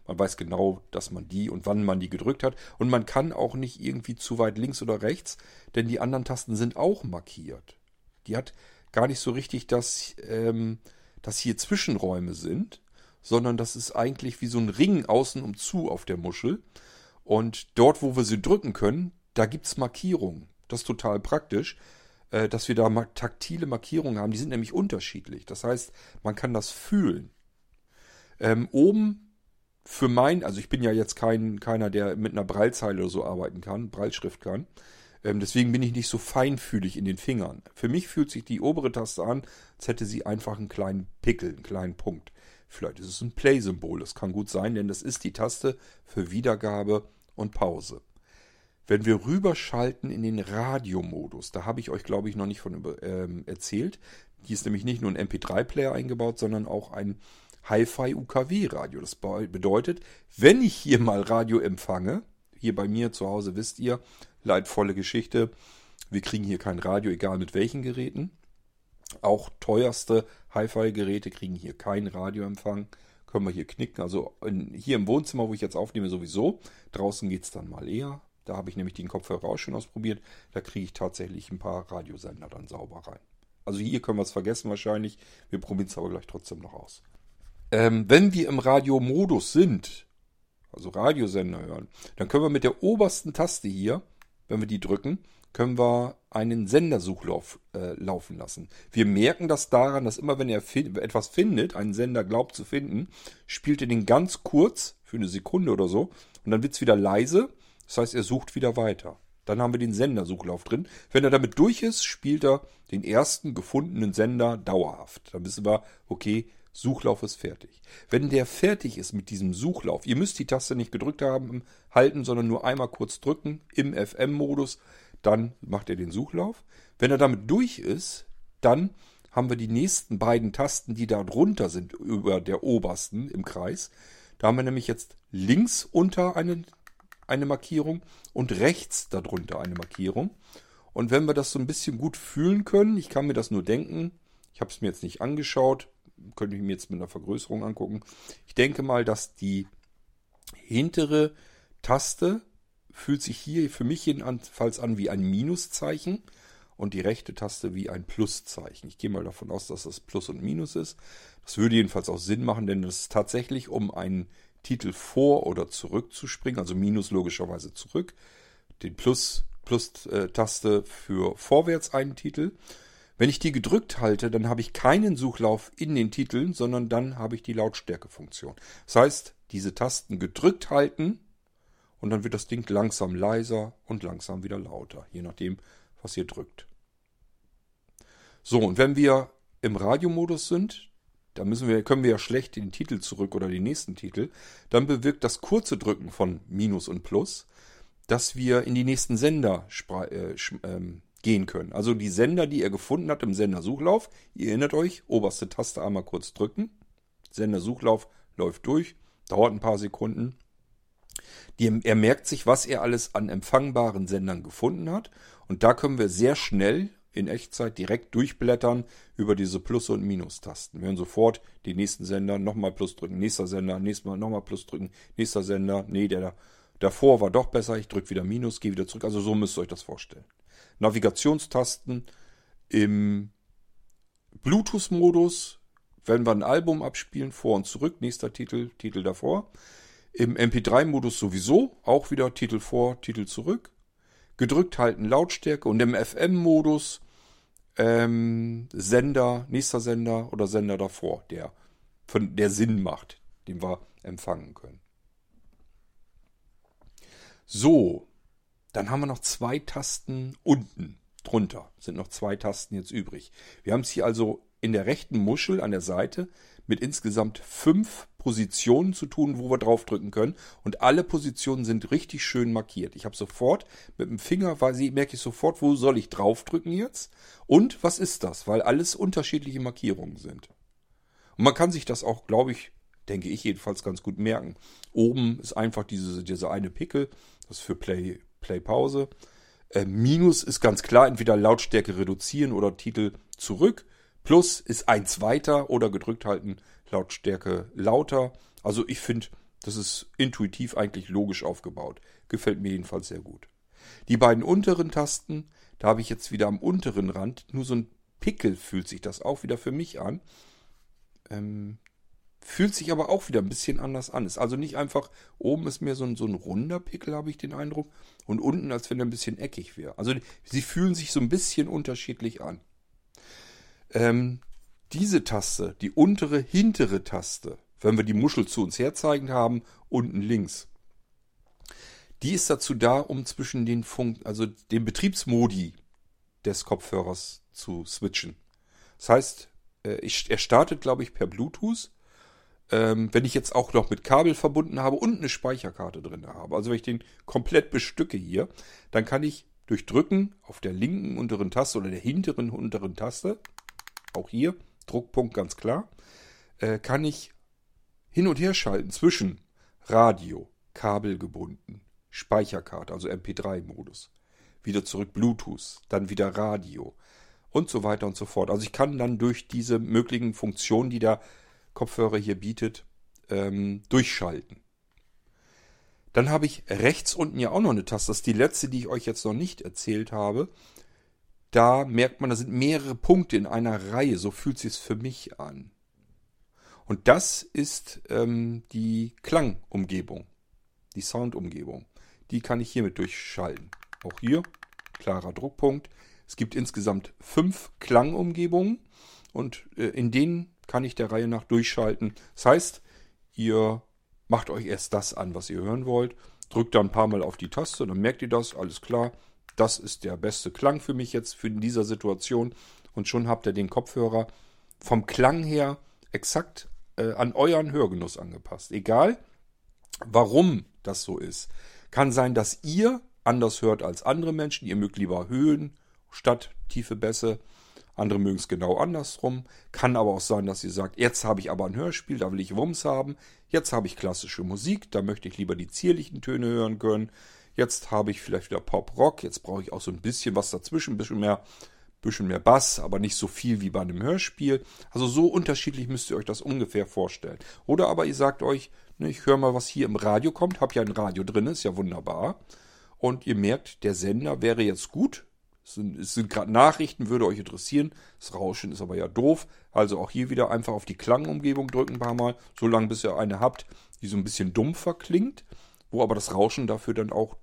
Man weiß genau, dass man die und wann man die gedrückt hat. Und man kann auch nicht irgendwie zu weit links oder rechts, denn die anderen Tasten sind auch markiert. Die hat gar nicht so richtig, dass, ähm, dass hier Zwischenräume sind, sondern das ist eigentlich wie so ein Ring außen um zu auf der Muschel. Und dort, wo wir sie drücken können, da gibt es Markierungen. Das ist total praktisch, äh, dass wir da taktile Markierungen haben. Die sind nämlich unterschiedlich. Das heißt, man kann das fühlen. Ähm, oben für mein, also ich bin ja jetzt kein, keiner, der mit einer Breilzeile oder so arbeiten kann, Breilschrift kann. Ähm, deswegen bin ich nicht so feinfühlig in den Fingern. Für mich fühlt sich die obere Taste an, als hätte sie einfach einen kleinen Pickel, einen kleinen Punkt. Vielleicht ist es ein Play-Symbol, das kann gut sein, denn das ist die Taste für Wiedergabe und Pause. Wenn wir rüberschalten in den Radiomodus, da habe ich euch, glaube ich, noch nicht von ähm, erzählt. Hier ist nämlich nicht nur ein MP3-Player eingebaut, sondern auch ein Hi-Fi-UKW-Radio. Das bedeutet, wenn ich hier mal Radio empfange, hier bei mir zu Hause wisst ihr, leidvolle Geschichte. Wir kriegen hier kein Radio, egal mit welchen Geräten. Auch teuerste Hi-Fi-Geräte kriegen hier keinen Radioempfang. Können wir hier knicken. Also in, hier im Wohnzimmer, wo ich jetzt aufnehme, sowieso. Draußen geht es dann mal eher. Da habe ich nämlich den Kopfhörer auch schon ausprobiert. Da kriege ich tatsächlich ein paar Radiosender dann sauber rein. Also hier können wir es vergessen wahrscheinlich. Wir probieren es aber gleich trotzdem noch aus. Ähm, wenn wir im Radiomodus sind, also Radiosender hören, dann können wir mit der obersten Taste hier, wenn wir die drücken, können wir einen Sendersuchlauf äh, laufen lassen. Wir merken das daran, dass immer wenn er etwas findet, einen Sender glaubt zu finden, spielt er den ganz kurz für eine Sekunde oder so und dann wird es wieder leise. Das heißt, er sucht wieder weiter. Dann haben wir den Sendersuchlauf drin. Wenn er damit durch ist, spielt er den ersten gefundenen Sender dauerhaft. Dann wissen wir, okay, Suchlauf ist fertig. Wenn der fertig ist mit diesem Suchlauf, ihr müsst die Taste nicht gedrückt haben, halten, sondern nur einmal kurz drücken im FM-Modus, dann macht er den Suchlauf. Wenn er damit durch ist, dann haben wir die nächsten beiden Tasten, die da drunter sind, über der obersten im Kreis. Da haben wir nämlich jetzt links unter eine eine Markierung und rechts darunter eine Markierung. Und wenn wir das so ein bisschen gut fühlen können, ich kann mir das nur denken, ich habe es mir jetzt nicht angeschaut, könnte ich mir jetzt mit einer Vergrößerung angucken. Ich denke mal, dass die hintere Taste fühlt sich hier für mich jedenfalls an wie ein Minuszeichen und die rechte Taste wie ein Pluszeichen. Ich gehe mal davon aus, dass das Plus und Minus ist. Das würde jedenfalls auch Sinn machen, denn es ist tatsächlich um einen Titel vor oder zurück zu springen, also Minus logischerweise zurück, den Plus, Plus-Taste für vorwärts einen Titel. Wenn ich die gedrückt halte, dann habe ich keinen Suchlauf in den Titeln, sondern dann habe ich die Lautstärkefunktion. Das heißt, diese Tasten gedrückt halten und dann wird das Ding langsam leiser und langsam wieder lauter, je nachdem, was ihr drückt. So, und wenn wir im Radiomodus sind, da müssen wir, können wir ja schlecht den Titel zurück oder den nächsten Titel. Dann bewirkt das kurze Drücken von Minus und Plus, dass wir in die nächsten Sender äh, ähm, gehen können. Also die Sender, die er gefunden hat im Sendersuchlauf. Ihr erinnert euch, oberste Taste einmal kurz drücken. Sendersuchlauf läuft durch, dauert ein paar Sekunden. Die, er merkt sich, was er alles an empfangbaren Sendern gefunden hat. Und da können wir sehr schnell in Echtzeit direkt durchblättern über diese Plus- und Minus-Tasten. Wir hören sofort die nächsten Sender, nochmal Plus drücken, nächster Sender, nächstes Mal nochmal Plus drücken, nächster Sender, nee, der davor war doch besser, ich drücke wieder Minus, gehe wieder zurück. Also so müsst ihr euch das vorstellen. Navigationstasten im Bluetooth-Modus, wenn wir ein Album abspielen, vor und zurück, nächster Titel, Titel davor. Im MP3-Modus sowieso, auch wieder Titel vor, Titel zurück. Gedrückt halten Lautstärke und im FM-Modus ähm, Sender, nächster Sender oder Sender davor, der, von, der Sinn macht, den wir empfangen können. So, dann haben wir noch zwei Tasten unten drunter. Sind noch zwei Tasten jetzt übrig. Wir haben es hier also in der rechten Muschel an der Seite mit insgesamt fünf Positionen zu tun, wo wir draufdrücken können. Und alle Positionen sind richtig schön markiert. Ich habe sofort mit dem Finger, weil sie merke ich sofort, wo soll ich draufdrücken jetzt und was ist das, weil alles unterschiedliche Markierungen sind. Und man kann sich das auch, glaube ich, denke ich jedenfalls ganz gut merken. Oben ist einfach diese, diese eine Pickel, das ist für Play, Play Pause. Äh, Minus ist ganz klar, entweder Lautstärke reduzieren oder Titel zurück. Plus ist eins weiter oder gedrückt halten Lautstärke lauter. Also ich finde, das ist intuitiv eigentlich logisch aufgebaut. Gefällt mir jedenfalls sehr gut. Die beiden unteren Tasten, da habe ich jetzt wieder am unteren Rand nur so ein Pickel fühlt sich das auch wieder für mich an. Ähm, fühlt sich aber auch wieder ein bisschen anders an. Ist also nicht einfach, oben ist mehr so ein, so ein runder Pickel, habe ich den Eindruck, und unten, als wenn er ein bisschen eckig wäre. Also sie fühlen sich so ein bisschen unterschiedlich an. Ähm, diese Taste, die untere, hintere Taste, wenn wir die Muschel zu uns herzeigen haben, unten links, die ist dazu da, um zwischen den Funk, also den Betriebsmodi des Kopfhörers zu switchen. Das heißt, äh, er startet, glaube ich, per Bluetooth. Ähm, wenn ich jetzt auch noch mit Kabel verbunden habe und eine Speicherkarte drin habe, also wenn ich den komplett bestücke hier, dann kann ich durch Drücken auf der linken unteren Taste oder der hinteren unteren Taste auch hier, Druckpunkt ganz klar, äh, kann ich hin und her schalten zwischen Radio, kabelgebunden, Speicherkarte, also MP3-Modus, wieder zurück Bluetooth, dann wieder Radio und so weiter und so fort. Also ich kann dann durch diese möglichen Funktionen, die der Kopfhörer hier bietet, ähm, durchschalten. Dann habe ich rechts unten ja auch noch eine Taste. Das ist die letzte, die ich euch jetzt noch nicht erzählt habe. da merkt man, da sind mehrere Punkte in einer Reihe. So fühlt sich für mich an. Und das ist ähm, die Klangumgebung, die Soundumgebung. Die kann ich hiermit durchschalten. Auch hier, klarer Druckpunkt. Es gibt insgesamt fünf Klangumgebungen und äh, in denen kann ich der Reihe nach durchschalten. Das heißt, ihr macht euch erst das an, was ihr hören wollt, drückt da ein paar Mal auf die Taste, dann merkt ihr das, alles klar. Das ist der beste Klang für mich jetzt für in dieser Situation und schon habt ihr den Kopfhörer vom Klang her exakt äh, an euren Hörgenuss angepasst. Egal, warum das so ist. Kann sein, dass ihr anders hört als andere Menschen. Ihr mögt lieber Höhen statt tiefe Bässe. Andere mögen es genau andersrum. Kann aber auch sein, dass ihr sagt, jetzt habe ich aber ein Hörspiel, da will ich Wumms haben. Jetzt habe ich klassische Musik, da möchte ich lieber die zierlichen Töne hören können. Jetzt habe ich vielleicht wieder Pop-Rock, jetzt brauche ich auch so ein bisschen was dazwischen, ein bisschen mehr, bisschen mehr Bass, aber nicht so viel wie bei einem Hörspiel. Also so unterschiedlich müsst ihr euch das ungefähr vorstellen. Oder aber ihr sagt euch, ne, ich höre mal, was hier im Radio kommt, habe ja ein Radio drin, ist ja wunderbar. Und ihr merkt, der Sender wäre jetzt gut, es sind, sind gerade Nachrichten, würde euch interessieren. Das Rauschen ist aber ja doof. Also auch hier wieder einfach auf die Klangumgebung drücken ein paar Mal, so lange bis ihr eine habt, die so ein bisschen dumpfer klingt, wo aber das Rauschen dafür dann auch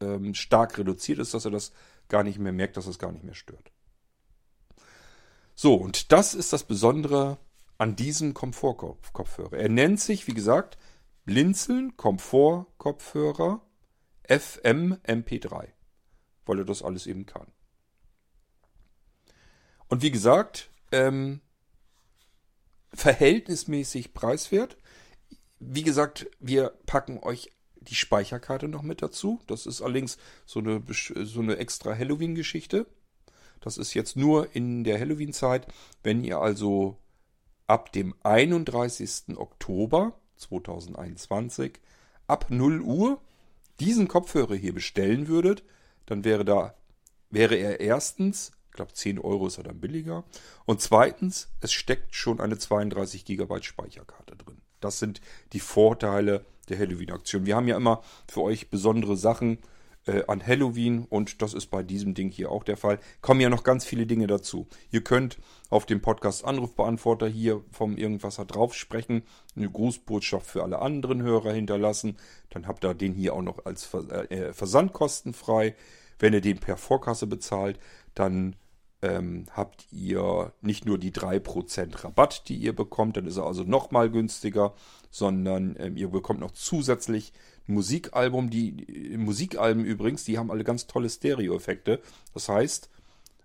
ähm, stark reduziert ist, dass ihr das gar nicht mehr merkt, dass es gar nicht mehr stört. So, und das ist das Besondere an diesem Komfortkopfhörer. Er nennt sich, wie gesagt, Blinzeln Komfort-Kopfhörer FM MP3, weil er das alles eben kann. Und wie gesagt, ähm, verhältnismäßig preiswert. Wie gesagt, wir packen euch die Speicherkarte noch mit dazu. Das ist allerdings so eine, so eine extra Halloween-Geschichte. Das ist jetzt nur in der Halloween-Zeit. Wenn ihr also ab dem 31. Oktober 2021 ab 0 Uhr diesen Kopfhörer hier bestellen würdet, dann wäre da wäre er erstens glaube, 10 Euro ist er dann billiger. Und zweitens, es steckt schon eine 32 GB Speicherkarte drin. Das sind die Vorteile der Halloween-Aktion. Wir haben ja immer für euch besondere Sachen äh, an Halloween und das ist bei diesem Ding hier auch der Fall. Kommen ja noch ganz viele Dinge dazu. Ihr könnt auf dem Podcast Anrufbeantworter hier vom Irgendwasser drauf sprechen, eine Grußbotschaft für alle anderen Hörer hinterlassen. Dann habt ihr den hier auch noch als äh, Versand kostenfrei. Wenn ihr den per Vorkasse bezahlt, dann ähm, habt ihr nicht nur die 3% Rabatt, die ihr bekommt, dann ist er also nochmal günstiger, sondern ähm, ihr bekommt noch zusätzlich ein Musikalbum. Die, die Musikalben übrigens, die haben alle ganz tolle Stereo-Effekte. Das heißt,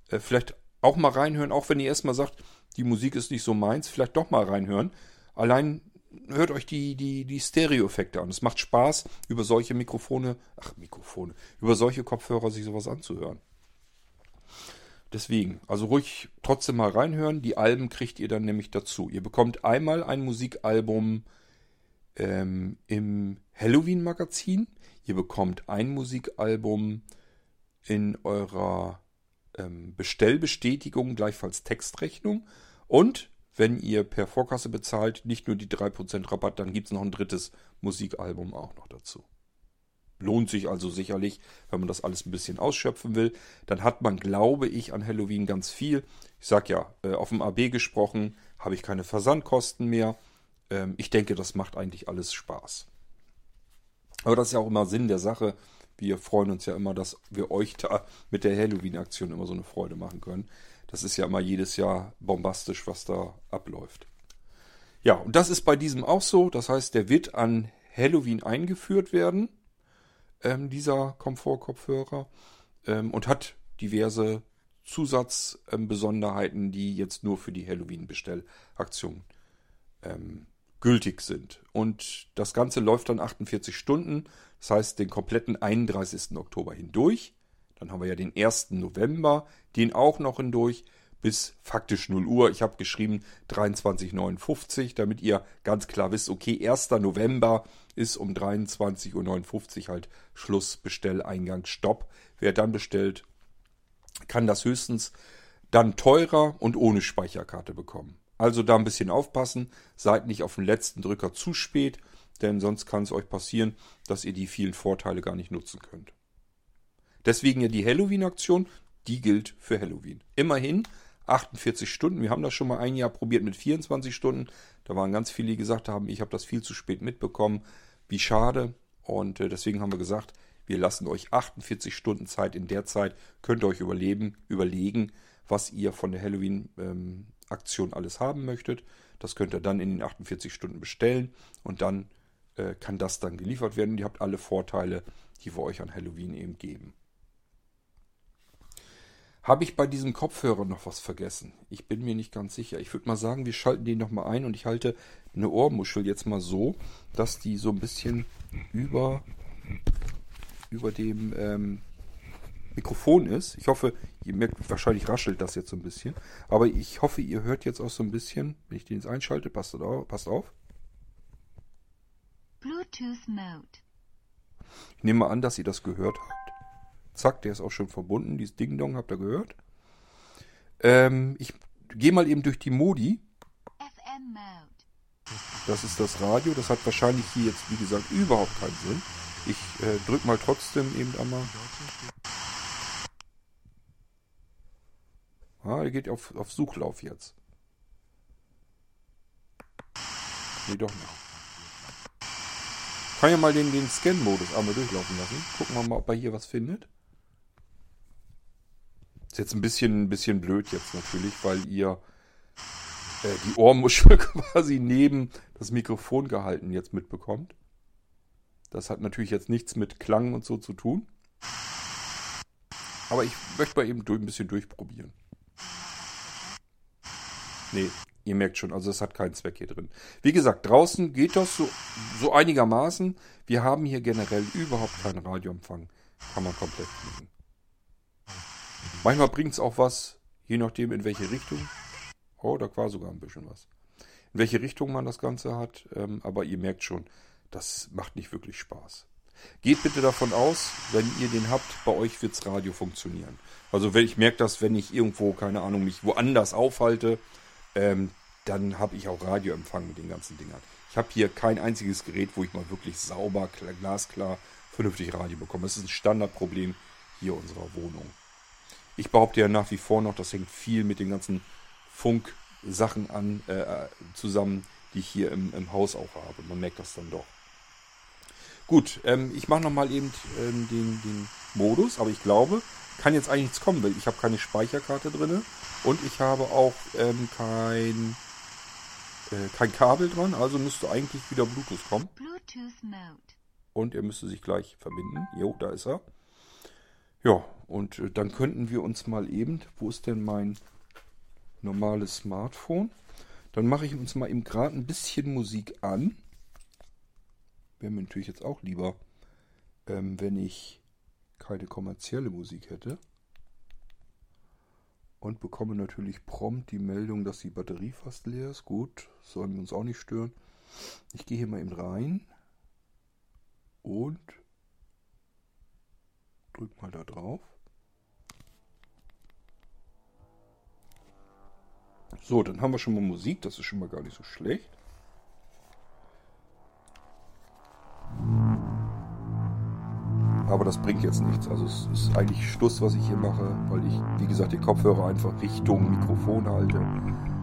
äh, vielleicht auch mal reinhören, auch wenn ihr erstmal sagt, die Musik ist nicht so meins, vielleicht doch mal reinhören. Allein hört euch die, die, die Stereo-Effekte an. Es macht Spaß, über solche Mikrofone, ach Mikrofone, über solche Kopfhörer sich sowas anzuhören. Deswegen, also ruhig trotzdem mal reinhören. Die Alben kriegt ihr dann nämlich dazu. Ihr bekommt einmal ein Musikalbum ähm, im Halloween-Magazin. Ihr bekommt ein Musikalbum in eurer ähm, Bestellbestätigung, gleichfalls Textrechnung. Und wenn ihr per Vorkasse bezahlt, nicht nur die 3% Rabatt, dann gibt es noch ein drittes Musikalbum auch noch dazu. Lohnt sich also sicherlich, wenn man das alles ein bisschen ausschöpfen will. Dann hat man, glaube ich, an Halloween ganz viel. Ich sag ja, äh, auf dem AB gesprochen, habe ich keine Versandkosten mehr. Ähm, ich denke, das macht eigentlich alles Spaß. Aber das ist ja auch immer Sinn der Sache. Wir freuen uns ja immer, dass wir euch da mit der Halloween-Aktion immer so eine Freude machen können. Das ist ja immer jedes Jahr bombastisch, was da abläuft. Ja, und das ist bei diesem auch so. Das heißt, der wird an Halloween eingeführt werden ähm, dieser Komfortkopfhörer ähm, und hat diverse Zusatzbesonderheiten, ähm, die jetzt nur für die Halloween-Bestellaktion ähm, gültig sind. Und das Ganze läuft dann 48 Stunden, das heißt den kompletten 31. Oktober hindurch. Dann haben wir ja den 1. November, den auch noch hindurch bis faktisch 0 Uhr. Ich habe geschrieben 23.59, damit ihr ganz klar wisst, okay, 1. November ist um 23.59 Uhr halt Schluss, Bestell, Eingang, Stopp. Wer dann bestellt, kann das höchstens dann teurer und ohne Speicherkarte bekommen. Also da ein bisschen aufpassen, seid nicht auf den letzten Drücker zu spät, denn sonst kann es euch passieren, dass ihr die vielen Vorteile gar nicht nutzen könnt. Deswegen ja die Halloween-Aktion, die gilt für Halloween. Immerhin 48 Stunden. Wir haben das schon mal ein Jahr probiert mit 24 Stunden. Da waren ganz viele, die gesagt haben, ich habe das viel zu spät mitbekommen. Wie schade. Und äh, deswegen haben wir gesagt, wir lassen euch 48 Stunden Zeit. In der Zeit könnt ihr euch überleben, überlegen, was ihr von der Halloween-Aktion ähm, alles haben möchtet. Das könnt ihr dann in den 48 Stunden bestellen und dann äh, kann das dann geliefert werden. Ihr habt alle Vorteile, die wir euch an Halloween eben geben. Habe ich bei diesem Kopfhörer noch was vergessen? Ich bin mir nicht ganz sicher. Ich würde mal sagen, wir schalten den nochmal ein und ich halte eine Ohrmuschel jetzt mal so, dass die so ein bisschen über, über dem ähm, Mikrofon ist. Ich hoffe, ihr merkt, wahrscheinlich raschelt das jetzt so ein bisschen. Aber ich hoffe, ihr hört jetzt auch so ein bisschen, wenn ich den jetzt einschalte, passt, auf, passt auf. Bluetooth Mode. Ich nehme mal an, dass ihr das gehört habt. Zack, der ist auch schon verbunden. Dieses Ding-Dong habt ihr gehört. Ähm, ich gehe mal eben durch die Modi. FM Mode. Das ist das Radio. Das hat wahrscheinlich hier jetzt, wie gesagt, überhaupt keinen Sinn. Ich äh, drücke mal trotzdem eben einmal. Ah, er geht auf, auf Suchlauf jetzt. Nee, doch nicht. Kann ja mal den, den Scan-Modus einmal durchlaufen lassen. Gucken wir mal, ob er hier was findet. Ist jetzt ein bisschen, ein bisschen blöd jetzt natürlich, weil ihr äh, die Ohrmuschel quasi neben das Mikrofon gehalten jetzt mitbekommt. Das hat natürlich jetzt nichts mit Klang und so zu tun. Aber ich möchte mal eben durch, ein bisschen durchprobieren. Nee, ihr merkt schon, also es hat keinen Zweck hier drin. Wie gesagt, draußen geht das so, so einigermaßen. Wir haben hier generell überhaupt keinen Radioempfang. Kann man komplett knicken. Manchmal bringt es auch was, je nachdem in welche Richtung. Oh, da war sogar ein bisschen was. In welche Richtung man das Ganze hat. Ähm, aber ihr merkt schon, das macht nicht wirklich Spaß. Geht bitte davon aus, wenn ihr den habt, bei euch wirds Radio funktionieren. Also wenn ich merke das, wenn ich irgendwo, keine Ahnung, mich woanders aufhalte, ähm, dann habe ich auch Radioempfang mit den ganzen Dingern. Ich habe hier kein einziges Gerät, wo ich mal wirklich sauber, glasklar, vernünftig Radio bekomme. Das ist ein Standardproblem hier unserer Wohnung. Ich behaupte ja nach wie vor noch, das hängt viel mit den ganzen Funksachen an, äh, zusammen, die ich hier im, im, Haus auch habe. Man merkt das dann doch. Gut, ähm, ich mache nochmal eben ähm, den, den Modus, aber ich glaube, kann jetzt eigentlich nichts kommen, weil ich habe keine Speicherkarte drin und ich habe auch ähm, kein, äh, kein Kabel dran, also müsste eigentlich wieder Bluetooth kommen. Bluetooth Mode. Und er müsste sich gleich verbinden. Jo, da ist er. Ja, und äh, dann könnten wir uns mal eben, wo ist denn mein normales Smartphone? Dann mache ich uns mal eben gerade ein bisschen Musik an. Wäre mir natürlich jetzt auch lieber, ähm, wenn ich keine kommerzielle Musik hätte. Und bekomme natürlich prompt die Meldung, dass die Batterie fast leer ist. Gut, sollen wir uns auch nicht stören. Ich gehe hier mal eben rein. Und drück mal da drauf. So, dann haben wir schon mal Musik. Das ist schon mal gar nicht so schlecht. Aber das bringt jetzt nichts. Also es ist eigentlich Schluss, was ich hier mache, weil ich, wie gesagt, die Kopfhörer einfach Richtung Mikrofon halte.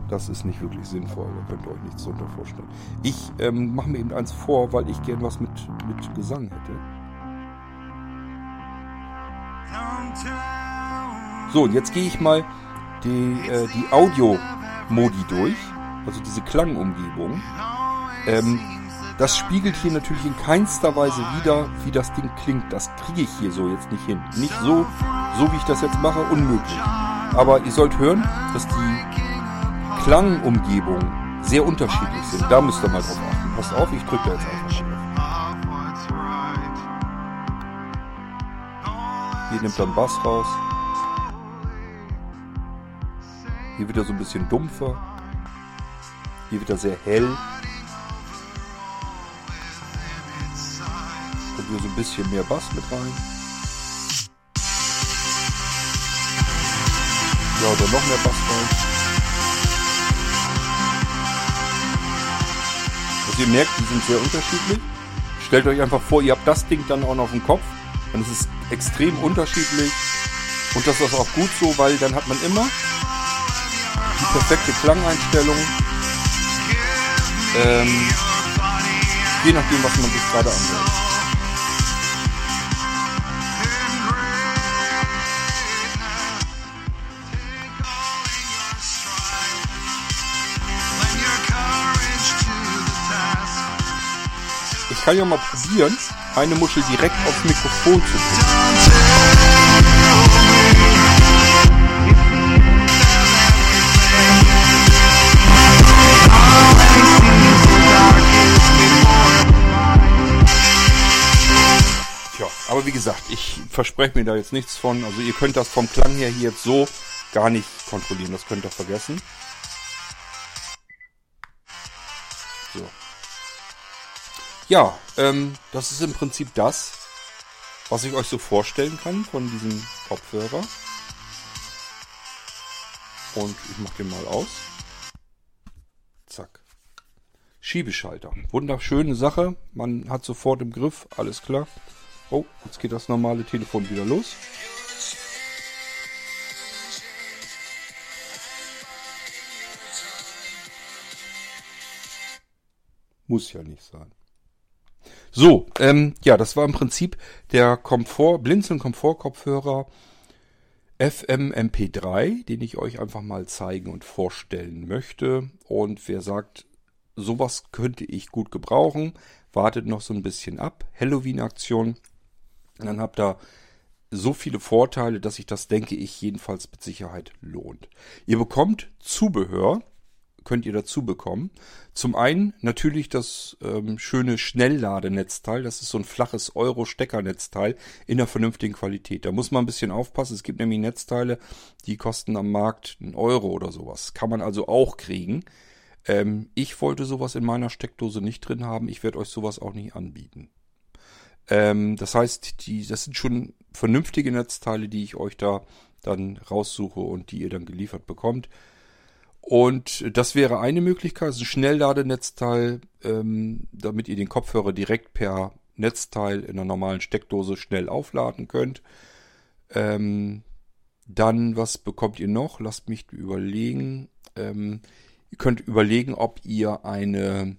Das ist nicht wirklich sinnvoll. Da könnt ihr euch nichts drunter vorstellen. Ich ähm, mache mir eben eins vor, weil ich gern was mit, mit Gesang hätte. So, jetzt gehe ich mal die, äh, die Audio-Modi durch. Also diese Klangumgebung. Ähm, das spiegelt hier natürlich in keinster Weise wider, wie das Ding klingt. Das kriege ich hier so jetzt nicht hin. Nicht so, so wie ich das jetzt mache, unmöglich. Aber ihr sollt hören, dass die Klangumgebungen sehr unterschiedlich sind. Da müsst ihr mal drauf achten. Passt auf, ich drücke da jetzt einfach Hier nimmt dann Bass raus. Hier wird er so ein bisschen dumpfer. Hier wird er sehr hell. wir so ein bisschen mehr Bass mit rein. Ja, oder noch mehr Bass rein. Also ihr merkt, die sind sehr unterschiedlich. Stellt euch einfach vor, ihr habt das Ding dann auch noch auf dem Kopf. Dann ist es extrem unterschiedlich. Und das ist auch gut so, weil dann hat man immer die perfekte Klangeinstellung. Ähm, je nachdem, was man sich gerade anhört. Ich kann ja mal probieren, eine Muschel direkt aufs Mikrofon zu. Tja, aber wie gesagt, ich verspreche mir da jetzt nichts von. Also ihr könnt das vom Klang her hier jetzt so gar nicht kontrollieren. Das könnt ihr vergessen. Ja, ähm, das ist im Prinzip das, was ich euch so vorstellen kann von diesem Kopfhörer. Und ich mache den mal aus. Zack. Schiebeschalter. Wunderschöne Sache. Man hat sofort im Griff. Alles klar. Oh, jetzt geht das normale Telefon wieder los. Muss ja nicht sein. So, ähm, ja, das war im Prinzip der Komfort, Blinzeln Komfort-Kopfhörer FM MP3, den ich euch einfach mal zeigen und vorstellen möchte. Und wer sagt, sowas könnte ich gut gebrauchen, wartet noch so ein bisschen ab. Halloween-Aktion. Und dann habt ihr so viele Vorteile, dass sich das, denke ich, jedenfalls mit Sicherheit lohnt. Ihr bekommt Zubehör, könnt ihr dazu bekommen. Zum einen natürlich das ähm, schöne Schnellladenetzteil. Das ist so ein flaches Euro-Steckernetzteil in einer vernünftigen Qualität. Da muss man ein bisschen aufpassen. Es gibt nämlich Netzteile, die kosten am Markt einen Euro oder sowas. Kann man also auch kriegen. Ähm, ich wollte sowas in meiner Steckdose nicht drin haben. Ich werde euch sowas auch nicht anbieten. Ähm, das heißt, die, das sind schon vernünftige Netzteile, die ich euch da dann raussuche und die ihr dann geliefert bekommt. Und das wäre eine Möglichkeit, ein Schnellladenetzteil, ähm, damit ihr den Kopfhörer direkt per Netzteil in einer normalen Steckdose schnell aufladen könnt. Ähm, dann, was bekommt ihr noch? Lasst mich überlegen. Ähm, ihr könnt überlegen, ob ihr eine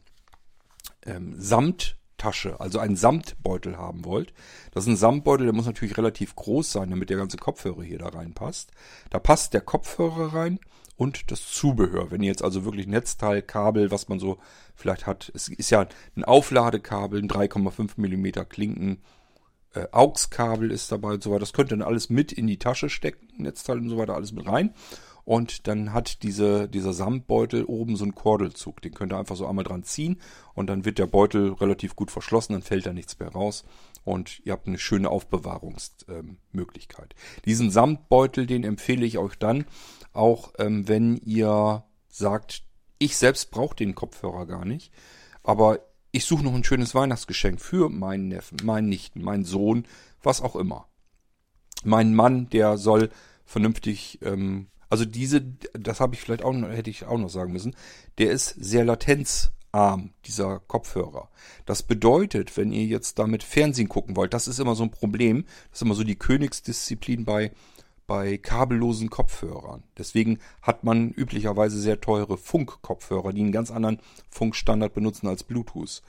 ähm, Samttasche, also einen Samtbeutel haben wollt. Das ist ein Samtbeutel, der muss natürlich relativ groß sein, damit der ganze Kopfhörer hier da reinpasst. Da passt der Kopfhörer rein und das Zubehör. Wenn ihr jetzt also wirklich Netzteil, Kabel, was man so vielleicht hat, es ist ja ein Aufladekabel, ein 3,5 Millimeter Klinken, äh, AUX-Kabel ist dabei und so weiter. Das könnt ihr dann alles mit in die Tasche stecken, Netzteil und so weiter, alles mit rein. Und dann hat diese, dieser Samtbeutel oben so einen Kordelzug. Den könnt ihr einfach so einmal dran ziehen und dann wird der Beutel relativ gut verschlossen, dann fällt da nichts mehr raus und ihr habt eine schöne Aufbewahrungsmöglichkeit. Diesen Samtbeutel, den empfehle ich euch dann, auch ähm, wenn ihr sagt, ich selbst brauche den Kopfhörer gar nicht, aber ich suche noch ein schönes Weihnachtsgeschenk für meinen Neffen, meinen Nichten, meinen Sohn, was auch immer. Mein Mann, der soll vernünftig, ähm, also diese, das habe ich vielleicht auch, hätte ich auch noch sagen müssen, der ist sehr latenzarm, dieser Kopfhörer. Das bedeutet, wenn ihr jetzt damit Fernsehen gucken wollt, das ist immer so ein Problem, das ist immer so die Königsdisziplin bei bei kabellosen Kopfhörern. Deswegen hat man üblicherweise sehr teure Funkkopfhörer, die einen ganz anderen Funkstandard benutzen als Bluetooth.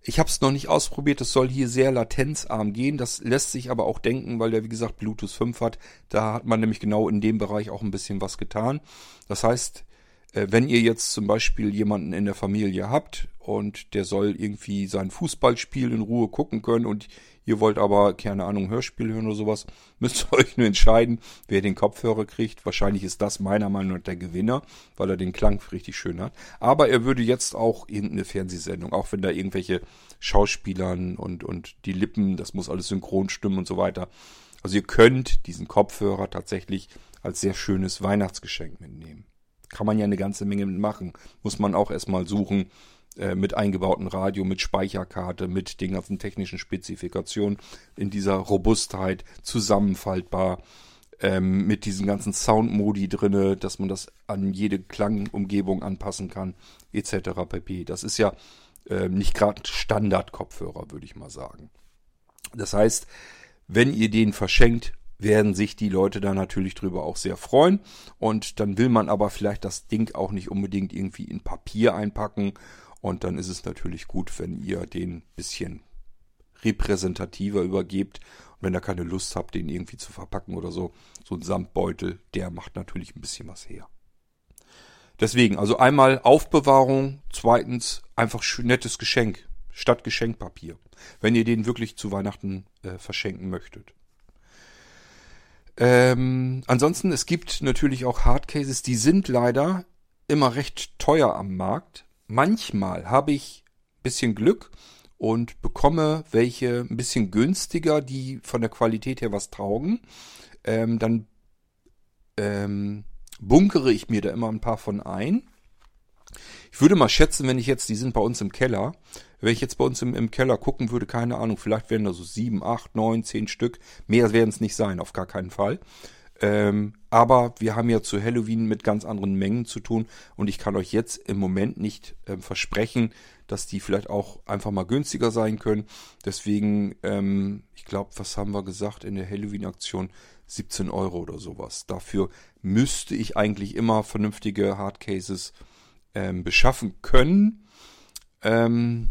Ich habe es noch nicht ausprobiert, es soll hier sehr latenzarm gehen. Das lässt sich aber auch denken, weil der wie gesagt Bluetooth 5 hat. Da hat man nämlich genau in dem Bereich auch ein bisschen was getan. Das heißt, äh, wenn ihr jetzt zum Beispiel jemanden in der Familie habt und der soll irgendwie sein Fußballspiel in Ruhe gucken können und ihr wollt aber, keine Ahnung, Hörspiel hören oder sowas, müsst ihr euch nur entscheiden, wer den Kopfhörer kriegt. Wahrscheinlich ist das meiner Meinung nach der Gewinner, weil er den Klang richtig schön hat. Aber er würde jetzt auch irgendeine Fernsehsendung, auch wenn da irgendwelche Schauspielern und, und die Lippen, das muss alles synchron stimmen und so weiter. Also ihr könnt diesen Kopfhörer tatsächlich als sehr schönes Weihnachtsgeschenk mitnehmen. Kann man ja eine ganze Menge mitmachen. Muss man auch erstmal suchen äh, mit eingebautem Radio, mit Speicherkarte, mit den ganzen technischen Spezifikationen in dieser Robustheit zusammenfaltbar, ähm, mit diesen ganzen Soundmodi drinne, dass man das an jede Klangumgebung anpassen kann, etc. pp. Das ist ja äh, nicht gerade Standard-Kopfhörer, würde ich mal sagen. Das heißt, wenn ihr den verschenkt, werden sich die Leute da natürlich drüber auch sehr freuen. Und dann will man aber vielleicht das Ding auch nicht unbedingt irgendwie in Papier einpacken. Und dann ist es natürlich gut, wenn ihr den bisschen repräsentativer übergebt. Und wenn ihr keine Lust habt, den irgendwie zu verpacken oder so, so ein Samtbeutel, der macht natürlich ein bisschen was her. Deswegen, also einmal Aufbewahrung, zweitens einfach nettes Geschenk statt Geschenkpapier, wenn ihr den wirklich zu Weihnachten äh, verschenken möchtet. Ähm, ansonsten, es gibt natürlich auch Hardcases, die sind leider immer recht teuer am Markt. Manchmal habe ich bisschen Glück und bekomme welche ein bisschen günstiger, die von der Qualität her was taugen. Ähm, dann ähm, bunkere ich mir da immer ein paar von ein. Ich würde mal schätzen, wenn ich jetzt, die sind bei uns im Keller, wenn ich jetzt bei uns im, im Keller gucken würde, keine Ahnung, vielleicht wären da so sieben, acht, neun, zehn Stück. Mehr werden es nicht sein, auf gar keinen Fall. Ähm, aber wir haben ja zu Halloween mit ganz anderen Mengen zu tun und ich kann euch jetzt im Moment nicht ähm, versprechen, dass die vielleicht auch einfach mal günstiger sein können. Deswegen, ähm, ich glaube, was haben wir gesagt in der Halloween-Aktion? 17 Euro oder sowas. Dafür müsste ich eigentlich immer vernünftige Hardcases ähm, beschaffen können. Ähm,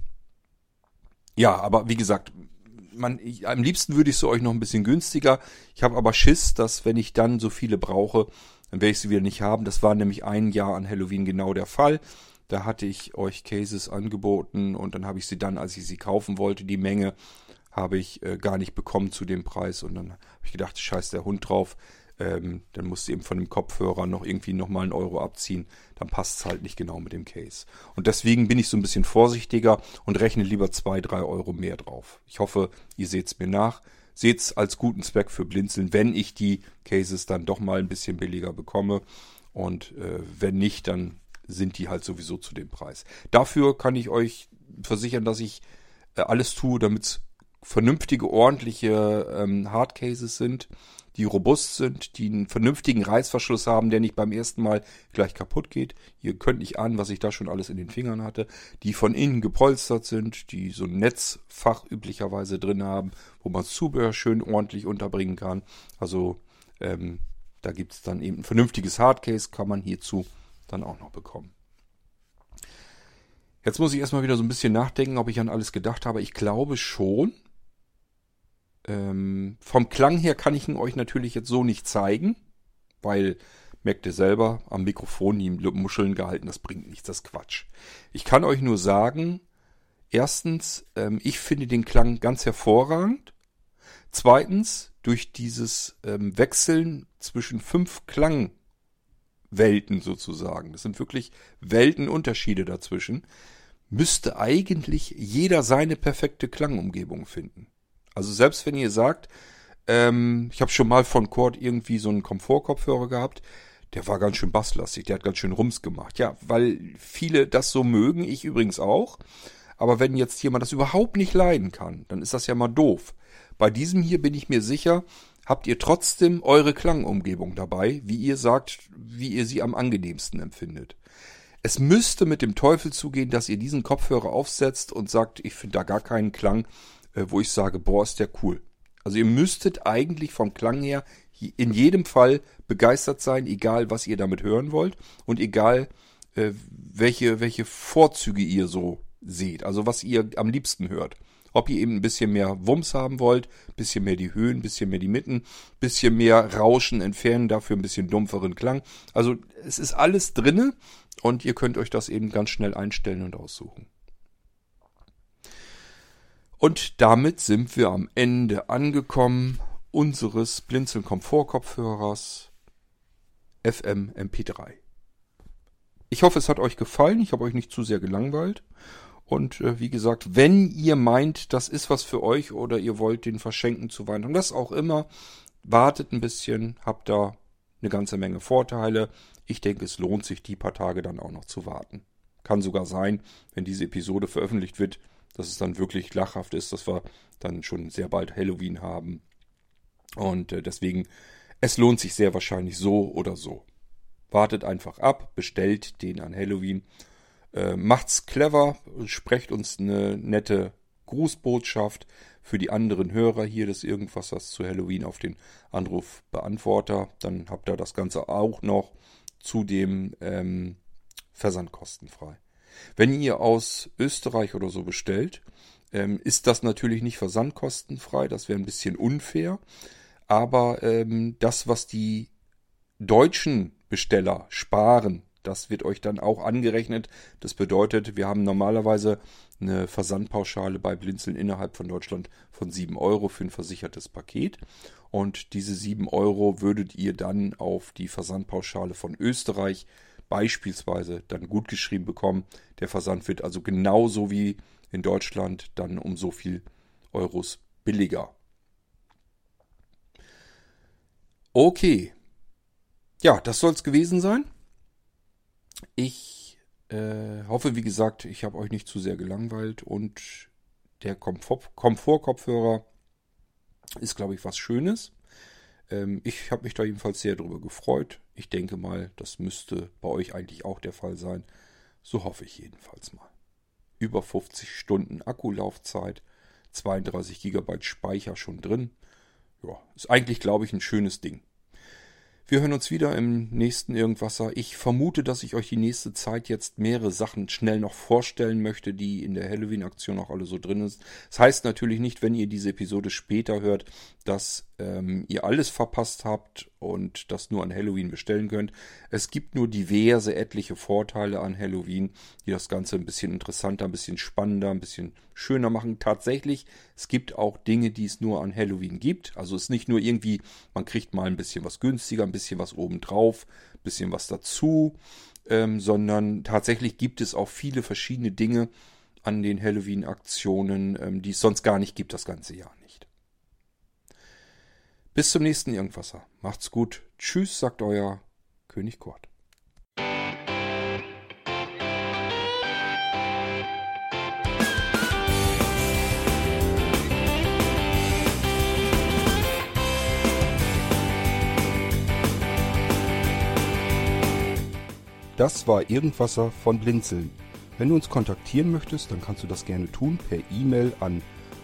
ja, aber wie gesagt, man, ich, am liebsten würde ich sie euch noch ein bisschen günstiger. Ich habe aber Schiss, dass wenn ich dann so viele brauche, dann werde ich sie wieder nicht haben. Das war nämlich ein Jahr an Halloween genau der Fall. Da hatte ich euch Cases angeboten und dann habe ich sie dann, als ich sie kaufen wollte, die Menge habe ich äh, gar nicht bekommen zu dem Preis. Und dann habe ich gedacht, scheiß der Hund drauf. Ähm, dann musst du eben von dem Kopfhörer noch irgendwie nochmal einen Euro abziehen. Dann passt es halt nicht genau mit dem Case. Und deswegen bin ich so ein bisschen vorsichtiger und rechne lieber zwei, drei Euro mehr drauf. Ich hoffe, ihr seht es mir nach. Seht es als guten Zweck für Blinzeln, wenn ich die Cases dann doch mal ein bisschen billiger bekomme. Und äh, wenn nicht, dann sind die halt sowieso zu dem Preis. Dafür kann ich euch versichern, dass ich äh, alles tue, damit es vernünftige, ordentliche ähm, Hardcases sind die robust sind, die einen vernünftigen Reißverschluss haben, der nicht beim ersten Mal gleich kaputt geht. Ihr könnt nicht ahnen, was ich da schon alles in den Fingern hatte. Die von innen gepolstert sind, die so ein Netzfach üblicherweise drin haben, wo man Zubehör schön ordentlich unterbringen kann. Also ähm, da gibt es dann eben ein vernünftiges Hardcase, kann man hierzu dann auch noch bekommen. Jetzt muss ich erstmal wieder so ein bisschen nachdenken, ob ich an alles gedacht habe. Ich glaube schon. Ähm, vom Klang her kann ich ihn euch natürlich jetzt so nicht zeigen, weil merkt ihr selber, am Mikrofon die Muscheln gehalten, das bringt nichts, das Quatsch. Ich kann euch nur sagen, erstens, ähm, ich finde den Klang ganz hervorragend. Zweitens, durch dieses ähm, Wechseln zwischen fünf Klangwelten sozusagen, das sind wirklich Weltenunterschiede dazwischen, müsste eigentlich jeder seine perfekte Klangumgebung finden. Also selbst wenn ihr sagt, ähm, ich habe schon mal von Cord irgendwie so einen Komfortkopfhörer gehabt, der war ganz schön basslastig, der hat ganz schön Rums gemacht. Ja, weil viele das so mögen, ich übrigens auch. Aber wenn jetzt jemand das überhaupt nicht leiden kann, dann ist das ja mal doof. Bei diesem hier bin ich mir sicher, habt ihr trotzdem eure Klangumgebung dabei, wie ihr sagt, wie ihr sie am angenehmsten empfindet. Es müsste mit dem Teufel zugehen, dass ihr diesen Kopfhörer aufsetzt und sagt, ich finde da gar keinen Klang, wo ich sage, boah, ist der cool. Also ihr müsstet eigentlich vom Klang her in jedem Fall begeistert sein, egal was ihr damit hören wollt und egal äh, welche, welche Vorzüge ihr so seht, also was ihr am liebsten hört. Ob ihr eben ein bisschen mehr Wumms haben wollt, bisschen mehr die Höhen, bisschen mehr die Mitten, bisschen mehr Rauschen entfernen, dafür ein bisschen dumpferen Klang. Also es ist alles drinne und ihr könnt euch das eben ganz schnell einstellen und aussuchen. Und damit sind wir am Ende angekommen unseres Blinzeln Komfort Kopfhörers FM MP3. Ich hoffe, es hat euch gefallen. Ich habe euch nicht zu sehr gelangweilt. Und äh, wie gesagt, wenn ihr meint, das ist was für euch oder ihr wollt den verschenken zu Weihnachten, das auch immer, wartet ein bisschen, habt da eine ganze Menge Vorteile. Ich denke, es lohnt sich, die paar Tage dann auch noch zu warten. Kann sogar sein, wenn diese Episode veröffentlicht wird, dass es dann wirklich lachhaft ist, dass wir dann schon sehr bald Halloween haben. Und äh, deswegen, es lohnt sich sehr wahrscheinlich so oder so. Wartet einfach ab, bestellt den an Halloween. Äh, macht's clever, sprecht uns eine nette Grußbotschaft. für die anderen Hörer hier des Irgendwassers zu Halloween auf den Anrufbeantworter. Dann habt ihr das Ganze auch noch zudem ähm, versandkostenfrei. Wenn ihr aus Österreich oder so bestellt, ähm, ist das natürlich nicht versandkostenfrei. Das wäre ein bisschen unfair. Aber ähm, das, was die deutschen Besteller sparen, das wird euch dann auch angerechnet. Das bedeutet, wir haben normalerweise eine Versandpauschale bei Blinzeln innerhalb von Deutschland von 7 Euro für ein versichertes Paket. Und diese 7 Euro würdet ihr dann auf die Versandpauschale von Österreich beispielsweise dann gut geschrieben bekommen. Der Versand wird also genauso wie in Deutschland dann um so viel Euros billiger. Okay. Ja, das soll es gewesen sein. Ich äh, hoffe, wie gesagt, ich habe euch nicht zu sehr gelangweilt und der Komfort-Kopfhörer ist, glaube ich, was Schönes. Ähm, ich habe mich da jedenfalls sehr darüber gefreut. Ich denke mal, das müsste bei euch eigentlich auch der Fall sein. So hoffe ich jedenfalls mal. Über 50 Stunden Akkulaufzeit, 32 GB Speicher schon drin. Ja, ist eigentlich, glaube ich, ein schönes Ding. Wir hören uns wieder im nächsten Irgendwasser. Ich vermute, dass ich euch die nächste Zeit jetzt mehrere Sachen schnell noch vorstellen möchte, die in der Halloween-Aktion auch alle so drin ist. Das heißt natürlich nicht, wenn ihr diese Episode später hört, dass ähm, ihr alles verpasst habt und das nur an Halloween bestellen könnt. Es gibt nur diverse etliche Vorteile an Halloween, die das Ganze ein bisschen interessanter, ein bisschen spannender, ein bisschen schöner machen. Tatsächlich, es gibt auch Dinge, die es nur an Halloween gibt. Also es ist nicht nur irgendwie, man kriegt mal ein bisschen was günstiger, ein bisschen was obendrauf, ein bisschen was dazu, ähm, sondern tatsächlich gibt es auch viele verschiedene Dinge an den Halloween-Aktionen, ähm, die es sonst gar nicht gibt das ganze Jahr. Bis zum nächsten Irgendwasser. Macht's gut. Tschüss, sagt euer König Kurt. Das war Irgendwasser von Blinzeln. Wenn du uns kontaktieren möchtest, dann kannst du das gerne tun per E-Mail an